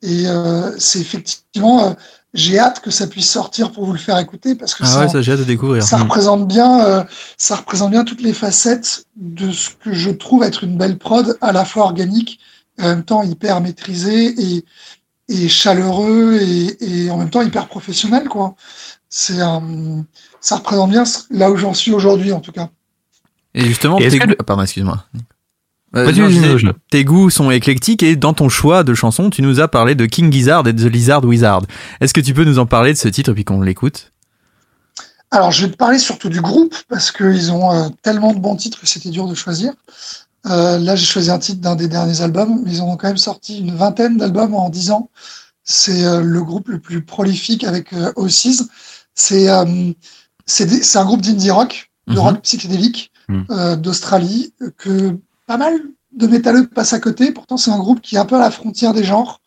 Speaker 3: Et euh, c'est effectivement, j'ai hâte que ça puisse sortir pour vous le faire écouter parce que
Speaker 2: ah
Speaker 3: ça,
Speaker 2: ouais, ça j'ai hâte de découvrir.
Speaker 3: Ça représente bien, ça représente bien toutes les facettes de ce que je trouve être une belle prod, à la fois organique, en même temps hyper maîtrisé et, et chaleureux et, et, en même temps hyper professionnel quoi. C'est ça représente bien là où j'en suis aujourd'hui en tout cas.
Speaker 2: Et justement, ah, pardon, excuse-moi. Euh, tes goûts sont éclectiques et dans ton choix de chansons, tu nous as parlé de King Gizzard et de The Lizard Wizard. Est-ce que tu peux nous en parler de ce titre puis qu'on l'écoute?
Speaker 3: Alors, je vais te parler surtout du groupe parce qu'ils ont euh, tellement de bons titres que c'était dur de choisir. Euh, là, j'ai choisi un titre d'un des derniers albums, mais ils ont quand même sorti une vingtaine d'albums en dix ans. C'est euh, le groupe le plus prolifique avec euh, Oasis. C'est c'est un groupe d'indie rock, de mhm. rock psychédélique mhm. d'Australie que pas mal de métalleux passent à côté. Pourtant, c'est un groupe qui est un peu à la frontière des genres,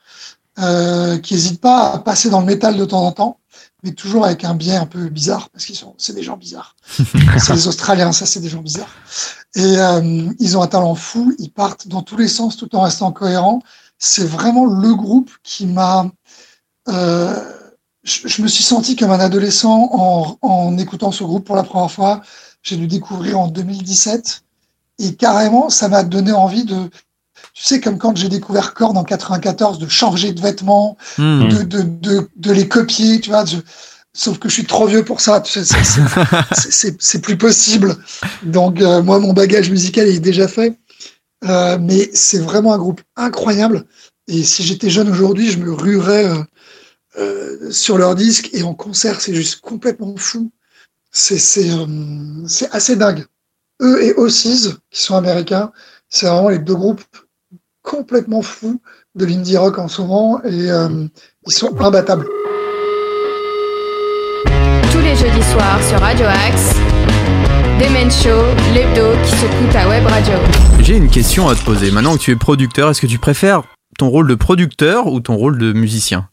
Speaker 3: euh, qui n'hésite pas à passer dans le métal de temps en temps, mais toujours avec un biais un peu bizarre, parce qu'ils sont, c'est des gens bizarres. c'est les Australiens, ça, c'est des gens bizarres. Et euh, ils ont un talent fou. Ils partent dans tous les sens tout en restant cohérents. C'est vraiment le groupe qui m'a. Euh, je, je, me suis senti comme un adolescent en, en écoutant ce groupe pour la première fois. J'ai dû découvrir en 2017 et carrément, ça m'a donné envie de, tu sais, comme quand j'ai découvert Korn en 94, de changer de vêtements, de, de, de, de, les copier, tu vois. Sauf que je suis trop vieux pour ça. C'est plus possible. Donc, euh, moi, mon bagage musical est déjà fait. Euh, mais c'est vraiment un groupe incroyable. Et si j'étais jeune aujourd'hui, je me ruerais euh, sur leur disque. Et en concert, c'est juste complètement fou. C'est assez dingue eux et Ossies, qui sont américains, c'est vraiment les deux groupes complètement fous de l'indie rock en ce moment et ils sont imbattables.
Speaker 1: Les jeudis soirs sur Radio Axe, Demen Show, l'hebdo qui se à Web Radio.
Speaker 2: J'ai une question à te poser. Maintenant que tu es producteur, est-ce que tu préfères ton rôle de producteur ou ton rôle de musicien?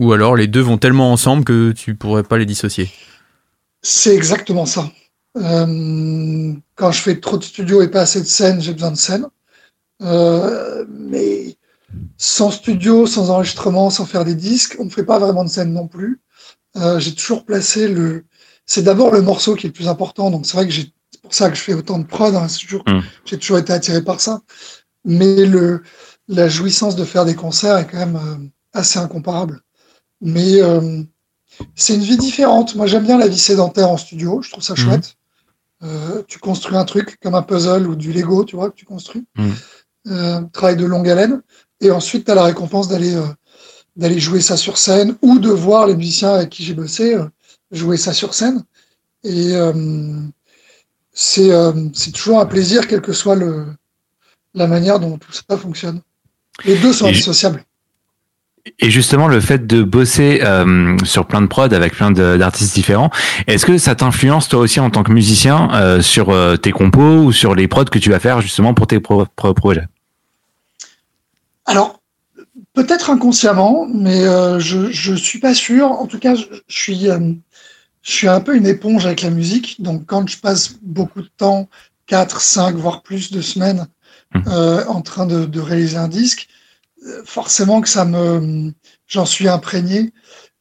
Speaker 2: Ou alors les deux vont tellement ensemble que tu pourrais pas les dissocier?
Speaker 3: C'est exactement ça. Euh, quand je fais trop de studio et pas assez de scène, j'ai besoin de scène. Euh, mais sans studio, sans enregistrement, sans faire des disques, on ne fait pas vraiment de scène non plus. Euh, j'ai toujours placé le. C'est d'abord le morceau qui est le plus important. Donc c'est vrai que c'est pour ça que je fais autant de prod. Hein, toujours... Mm. J'ai toujours été attiré par ça. Mais le la jouissance de faire des concerts est quand même euh, assez incomparable. Mais euh, c'est une vie différente. Moi, j'aime bien la vie sédentaire en studio. Je trouve ça mm. chouette. Euh, tu construis un truc comme un puzzle ou du Lego, tu vois, que tu construis. Mm. Travail de longue haleine. Et ensuite, tu as la récompense d'aller euh, d'aller jouer ça sur scène ou de voir les musiciens avec qui j'ai bossé euh, jouer ça sur scène. Et c'est toujours un plaisir, quelle que soit le, la manière dont tout ça fonctionne. Les deux sont indissociables.
Speaker 4: Et justement, le fait de bosser euh, sur plein de prods avec plein d'artistes différents, est-ce que ça t'influence toi aussi en tant que musicien euh, sur euh, tes compos ou sur les prods que tu vas faire justement pour tes propres projets?
Speaker 3: Alors, peut-être inconsciemment, mais je je suis pas sûr. En tout cas, je, suis je suis un peu une éponge avec la musique. Donc, quand je passe beaucoup de temps, 4, 5, voire plus de semaines, mmh. en train de, de réaliser un disque, forcément que ça me, j'en suis imprégné,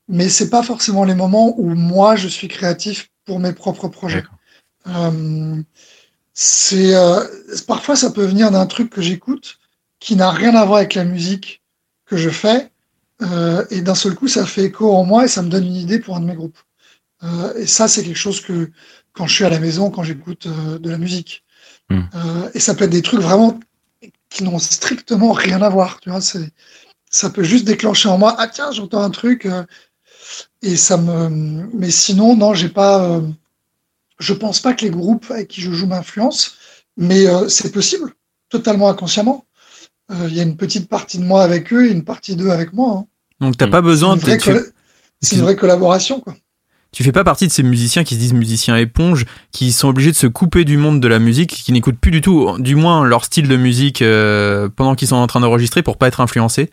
Speaker 3: mais c'est pas forcément les moments où moi je suis créatif pour mes propres projets. Euh, c'est euh, parfois ça peut venir d'un truc que j'écoute qui n'a rien à voir avec la musique que je fais, euh, et d'un seul coup ça fait écho en moi et ça me donne une idée pour un de mes groupes. Euh, et ça c'est quelque chose que quand je suis à la maison, quand j'écoute euh, de la musique,
Speaker 4: Mm.
Speaker 3: Euh, et ça peut être des trucs vraiment qui n'ont strictement rien à voir. Tu vois, c'est ça peut juste déclencher en moi ah tiens j'entends un truc et ça me mais sinon non j'ai pas je pense pas que les groupes avec qui je joue m'influencent mais c'est possible totalement inconsciemment il y a une petite partie de moi avec eux et une partie d'eux avec moi hein.
Speaker 2: Donc t'as pas besoin
Speaker 3: c'est une,
Speaker 2: de.
Speaker 3: vraie
Speaker 2: Tu,
Speaker 3: colla- c'est une vraie collaboration quoi
Speaker 2: tu fais pas partie de ces musiciens qui se disent musiciens éponges, qui sont obligés de se couper du monde de la musique, qui n'écoutent plus du tout, du moins leur style de musique euh, pendant qu'ils sont en train d'enregistrer pour pas être influencés?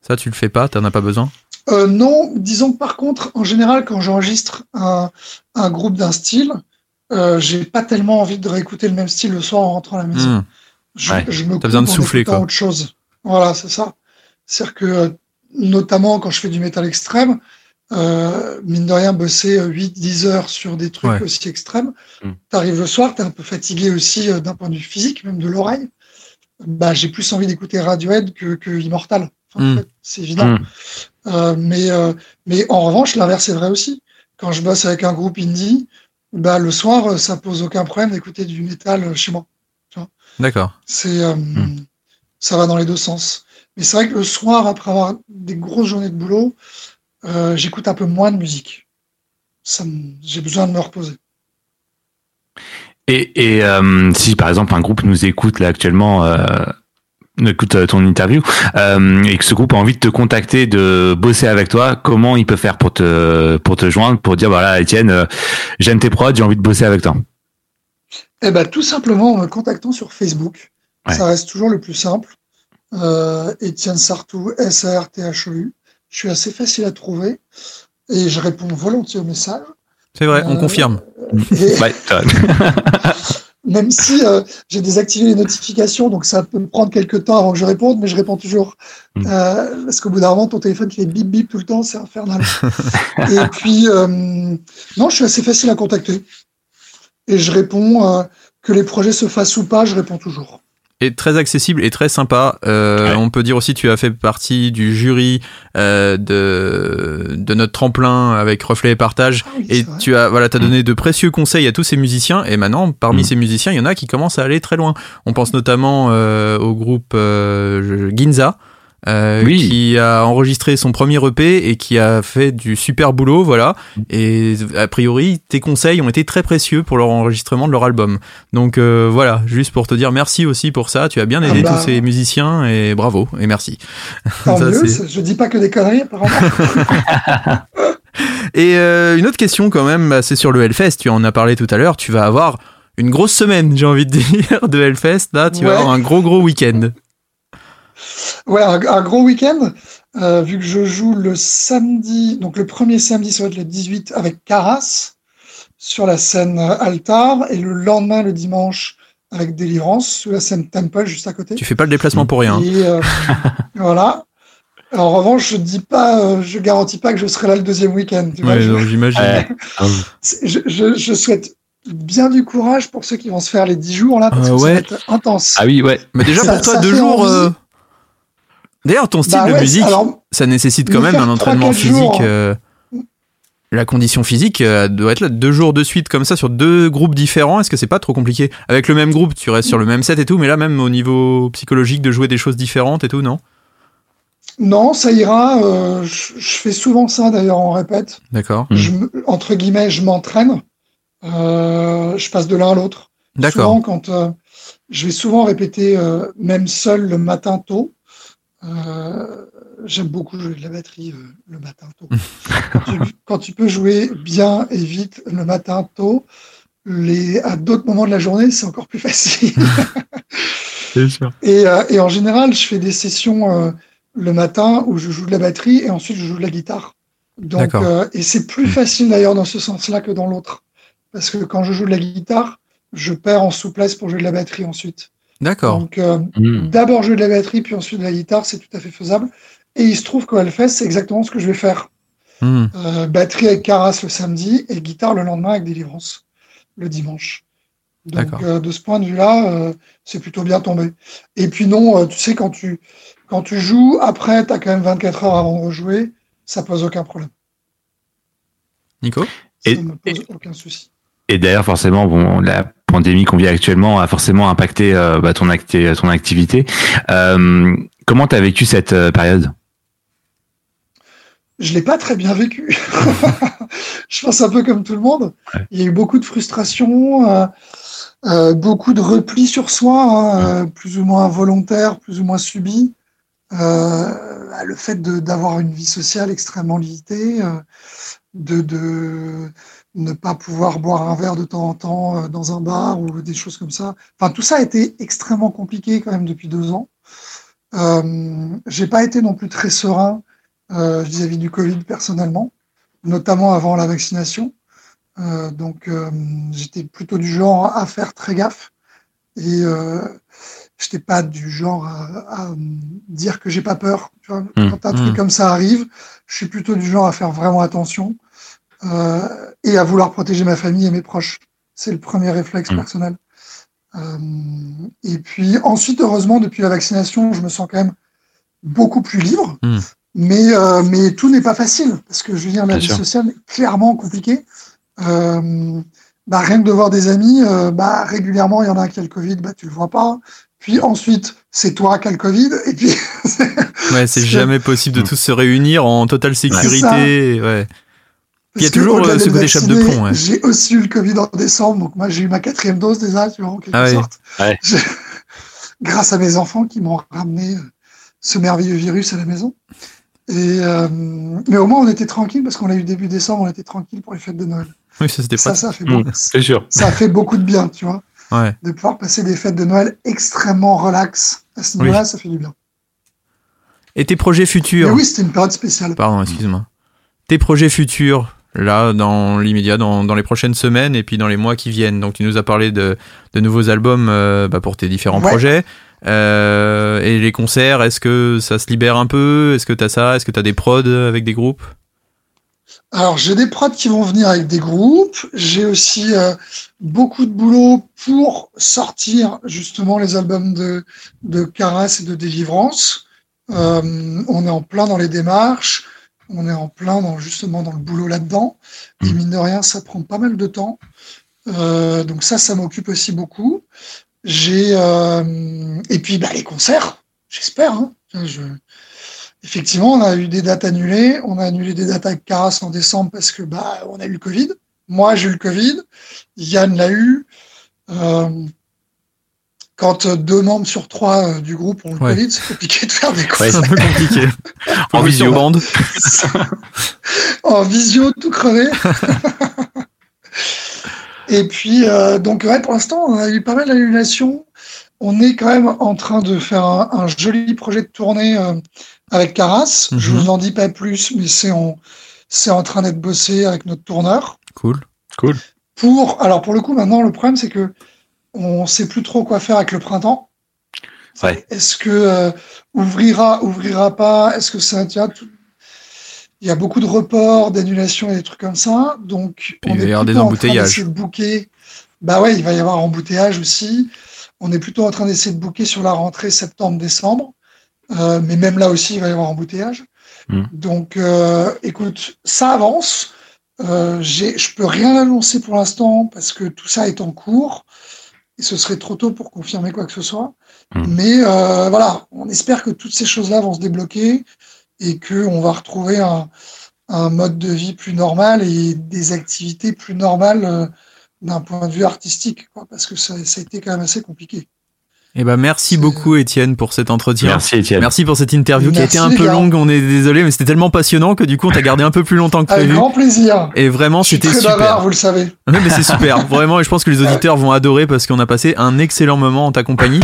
Speaker 2: Ça, tu le fais pas, t'en as pas besoin?
Speaker 3: Euh, non, disons que par contre, en général, quand j'enregistre un, un groupe d'un style, euh, j'ai pas tellement envie de réécouter le même style le soir en rentrant à la maison.
Speaker 2: Hmm.
Speaker 3: Je,
Speaker 4: Ouais.
Speaker 3: je me
Speaker 2: besoin de souffler, quoi.
Speaker 3: autre chose. Voilà, c'est ça. C'est-à-dire que, euh, notamment quand je fais du métal extrême, euh, mine de rien, bosser 8-10 heures sur des trucs
Speaker 2: Ouais.
Speaker 3: aussi extrêmes,
Speaker 4: Mm.
Speaker 3: t'arrives le soir, t'es un peu fatigué aussi euh, d'un point de vue physique, même de l'oreille. Bah, j'ai plus envie d'écouter Radiohead que, que Immortal. Enfin, en
Speaker 2: Mm.
Speaker 3: fait, c'est évident.
Speaker 4: Mm.
Speaker 3: Euh, mais, euh, mais en revanche, l'inverse est vrai aussi. Quand je bosse avec un groupe indie, bah, le soir, euh, ça pose aucun problème d'écouter du métal euh, chez moi.
Speaker 2: D'accord.
Speaker 3: C'est, euh, ça va dans les deux sens. Mais c'est vrai que le soir, après avoir des grosses journées de boulot, euh, j'écoute un peu moins de musique. J'ai besoin de me reposer.
Speaker 4: Et, et euh, si par exemple un groupe nous écoute là actuellement, euh, écoute ton interview, euh, et que ce groupe a envie de te contacter, de bosser avec toi, comment il peut faire pour te pour te joindre, pour dire voilà Étienne, euh, j'aime tes prods, j'ai envie de bosser avec toi?
Speaker 3: Eh ben, tout simplement en me contactant sur Facebook.
Speaker 4: Ouais.
Speaker 3: Ça reste toujours le plus simple. Euh, Étienne Sartou, S-A-R-T-H-E-U. Je suis assez facile à trouver et je réponds volontiers aux messages.
Speaker 2: C'est vrai, on
Speaker 3: Euh,
Speaker 2: confirme.
Speaker 3: Et
Speaker 4: Ouais,
Speaker 3: même si euh, j'ai désactivé les notifications, donc ça peut me prendre quelques temps avant que je réponde, mais je réponds toujours.
Speaker 4: Mm.
Speaker 3: Euh, parce qu'au bout d'un moment, ton téléphone qui fait bip bip tout le temps, c'est infernal. et puis, euh, non, je suis assez facile à contacter. Et je réponds, euh, que les projets se fassent ou pas, je réponds toujours.
Speaker 2: Et très accessible et très sympa. Euh,
Speaker 4: Ouais.
Speaker 2: On peut dire aussi tu as fait partie du jury euh, de, de notre tremplin avec Reflet et Partage.
Speaker 3: Ah oui,
Speaker 2: Et tu as voilà, as donné de précieux conseils à tous ces musiciens. Et maintenant, parmi
Speaker 4: Mm.
Speaker 2: ces musiciens, il y en a qui commencent à aller très loin. On pense notamment euh, au groupe euh, Ginza. Euh,
Speaker 4: Oui.
Speaker 2: qui a enregistré son premier EP et qui a fait du super boulot, voilà. Et a priori, tes conseils ont été très précieux pour leur enregistrement de leur album. Donc euh, voilà, juste pour te dire merci aussi pour ça. Tu as bien aidé
Speaker 3: Ah bah.
Speaker 2: tous ces musiciens et bravo et merci.
Speaker 3: Tant
Speaker 2: Ça,
Speaker 3: mieux, je dis pas que des conneries, apparemment.
Speaker 2: Et euh, une autre question quand même, bah, c'est sur le Hellfest. Tu en as parlé tout à l'heure. Tu vas avoir une grosse semaine, j'ai envie de dire, de Hellfest. Là, tu vas avoir un gros gros week-end.
Speaker 3: Ouais, un, un gros week-end, euh, vu que je joue le samedi, donc le premier samedi, ça va être le 18 avec Caras sur la scène Altar, et le lendemain, le dimanche, avec Délivrance sur la scène Temple juste à côté.
Speaker 2: Tu fais pas le déplacement pour rien.
Speaker 3: Et euh, voilà. En revanche, je dis pas, euh, je garantis pas que je serai là le deuxième week-end.
Speaker 2: Ouais, j'imagine.
Speaker 3: Je, je- je souhaite bien du courage pour ceux qui vont se faire les 10 jours là, parce
Speaker 2: Euh,
Speaker 3: que
Speaker 2: ouais.
Speaker 3: ça va être intense.
Speaker 4: Ah oui, ouais.
Speaker 2: Mais déjà
Speaker 3: Ça-
Speaker 2: pour toi, deux jours.
Speaker 3: envie.
Speaker 2: euh, D'ailleurs, ton style
Speaker 3: Bah
Speaker 2: de
Speaker 3: ouais,
Speaker 2: musique,
Speaker 3: alors,
Speaker 2: ça nécessite quand
Speaker 3: me
Speaker 2: même un entraînement physique.
Speaker 3: jours.
Speaker 2: euh, La condition physique euh, doit être là deux jours de suite comme ça sur deux groupes différents. Est-ce que c'est pas trop compliqué? Avec le même groupe, tu restes sur le même set et tout, mais là même au niveau psychologique de jouer des choses différentes et tout, non?
Speaker 3: Non, ça ira. euh, je, je fais souvent ça d'ailleurs, on répète.
Speaker 2: D'accord.
Speaker 4: Mm.
Speaker 3: Me- entre guillemets, je m'entraîne. Euh, je passe de l'un à l'autre.
Speaker 2: D'accord.
Speaker 3: Souvent, quand euh, je vais souvent répéter, euh, même seul le matin tôt. Euh, J'aime beaucoup jouer de la batterie euh, le matin tôt. quand, tu, quand tu peux jouer bien et vite le matin tôt, les, à d'autres moments de la journée, c'est encore plus facile.
Speaker 4: Sûr.
Speaker 3: Et, euh, et en général, je fais des sessions le matin où je joue de la batterie et ensuite je joue de la guitare. Donc, et c'est plus facile d'ailleurs dans ce sens-là que dans l'autre. Parce que quand je joue de la guitare, je perds en souplesse pour jouer de la batterie ensuite.
Speaker 2: D'accord.
Speaker 3: Donc, euh,
Speaker 4: Mm.
Speaker 3: d'abord jouer de la batterie, puis ensuite de la guitare, c'est tout à fait faisable. Et il se trouve qu'au Hellfest, c'est exactement ce que je vais faire.
Speaker 2: Hmm.
Speaker 3: Euh, batterie avec Caras le samedi et guitare le lendemain avec Délivrance le dimanche. Donc de ce point de vue-là, c'est plutôt bien tombé. Et puis non, tu sais, quand tu, quand tu joues, après, tu as quand même 24 heures avant de rejouer, ça pose aucun problème.
Speaker 2: Nico?
Speaker 3: Ça ne me pose aucun souci.
Speaker 4: Et d'ailleurs, forcément, bon, la pandémie qu'on vit actuellement a forcément impacté euh, bah, ton, ton activité. Euh, comment tu as vécu cette euh, période?
Speaker 3: Je l'ai pas très bien vécu. je pense un peu comme tout le monde. Il y a eu beaucoup de frustration, beaucoup de repli sur soi, hein, plus ou moins volontaire, plus ou moins subi. le fait d'avoir une vie sociale extrêmement limitée, de, de ne pas pouvoir boire un verre de temps en temps euh, dans un bar ou des choses comme ça. Enfin, tout ça a été extrêmement compliqué quand même depuis deux ans. Euh, j'ai pas été non plus très serein euh, vis-à-vis du Covid personnellement, notamment avant la vaccination. Euh, donc, j'étais plutôt du genre à faire très gaffe et j'étais pas du genre à, à dire que j'ai pas peur. Tu vois, mmh, quand un truc mmh. comme ça arrive, je suis plutôt du genre à faire vraiment attention. Euh, et à vouloir protéger ma famille et mes proches. C'est le premier réflexe mmh. personnel. Euh, et puis ensuite, heureusement, depuis la vaccination, je me sens quand même beaucoup plus libre. Mmh. Mais, euh, mais tout n'est pas facile, parce que je veux dire, la vie sociale est clairement compliquée. Bah, rien que de voir des amis, bah, régulièrement, il y en a un qui a le Covid, bah, tu le vois pas. Puis ensuite, c'est toi qui as le Covid. Et puis.
Speaker 2: ouais, c'est jamais possible de tous se réunir en totale sécurité. Ouais. Il y a toujours euh, ce côté chape de plomb.
Speaker 3: J'ai aussi eu le Covid en décembre, donc moi j'ai eu ma quatrième dose déjà, tu vois, en quelque ah sorte. Ouais. Grâce à mes enfants qui m'ont ramené euh, ce merveilleux virus à la maison. Et euh, mais au moins on était tranquille parce qu'on a eu début décembre, on était tranquille pour les fêtes de Noël.
Speaker 2: Oui, ça c'était
Speaker 3: ça, ça fait mmh,
Speaker 4: sûr.
Speaker 3: Ça a fait beaucoup de bien, tu vois.
Speaker 2: Ouais.
Speaker 3: De pouvoir passer des fêtes de Noël extrêmement relax à ce niveau-là, ça fait du bien.
Speaker 2: Et tes projets futurs
Speaker 3: mais Oui, c'était une période spéciale.
Speaker 2: Pardon, excuse-moi. Tes projets futurs, là dans l'immédiat, dans, dans, les prochaines semaines et puis dans les mois qui viennent. Donc tu nous as parlé de, de nouveaux albums euh, bah, pour tes différents projets. Euh, et les concerts, est-ce que ça se libère un peu? Est-ce que tu as ça? Est-ce que tu as des prods avec des groupes?
Speaker 3: Alors j'ai des prods qui vont venir avec des groupes, j'ai aussi euh, beaucoup de boulot pour sortir justement les albums de, de Caras et de Délivrance. On est en plein dans les démarches on est en plein dans justement dans le boulot là-dedans. Et mmh. mine de rien, ça prend pas mal de temps. Euh, donc ça, ça m'occupe aussi beaucoup. J'ai euh, et puis bah, les concerts, j'espère. Hein. Je... Effectivement, on a eu des dates annulées. On a annulé des dates avec Caras en décembre parce que bah on a eu le Covid. Moi, j'ai eu le Covid. Yann l'a eu. Euh, quand euh, deux membres sur trois euh, du groupe ont le Covid, c'est compliqué de faire des
Speaker 2: concerts. c'est un peu compliqué. en visio bande.
Speaker 3: en visio, tout crevé. Et puis, euh, donc, ouais, pour l'instant, on a eu pas mal d'annulations. On est quand même en train de faire un, joli projet de tournée avec Caras. Je mhm. vous en dis pas plus, mais c'est en, c'est en train d'être bossé avec notre tourneur.
Speaker 2: Cool, cool.
Speaker 3: Pour, alors pour le coup, maintenant, le problème, c'est que on sait plus trop quoi faire avec le printemps. Est-ce que euh, ouvrira, ouvrira pas? Est-ce que c'est un théâtre Il y a beaucoup de reports, d'annulations et des trucs comme ça. Donc,
Speaker 2: on il va y avoir des embouteillages.
Speaker 3: De booker. Bah ouais, il va y avoir embouteillage aussi. On est plutôt en train d'essayer de booker sur la rentrée septembre-décembre. Euh, mais même là aussi, il va y avoir embouteillage. Hmm. Donc, euh, écoute, ça avance. Euh, je peux rien annoncer pour l'instant parce que tout ça est en cours et ce serait trop tôt pour confirmer quoi que ce soit. Hmm. Mais euh, voilà, on espère que toutes ces choses-là vont se débloquer et qu'on va retrouver un, un, mode de vie plus normal et des activités plus normales euh, d'un point de vue artistique, quoi, parce que ça, ça a été quand même assez compliqué.
Speaker 2: Eh ben merci beaucoup Étienne pour cet entretien.
Speaker 4: Merci Étienne.
Speaker 2: Merci pour cette interview qui a été un peu longue, on est désolé mais c'était tellement passionnant que du coup on t'a gardé un peu plus longtemps que prévu.
Speaker 3: Avec grand plaisir.
Speaker 2: Et vraiment c'était super.
Speaker 3: Bavard, vous le savez.
Speaker 2: mais c'est super, vraiment et je pense que les auditeurs vont adorer parce qu'on a passé un excellent moment en ta compagnie.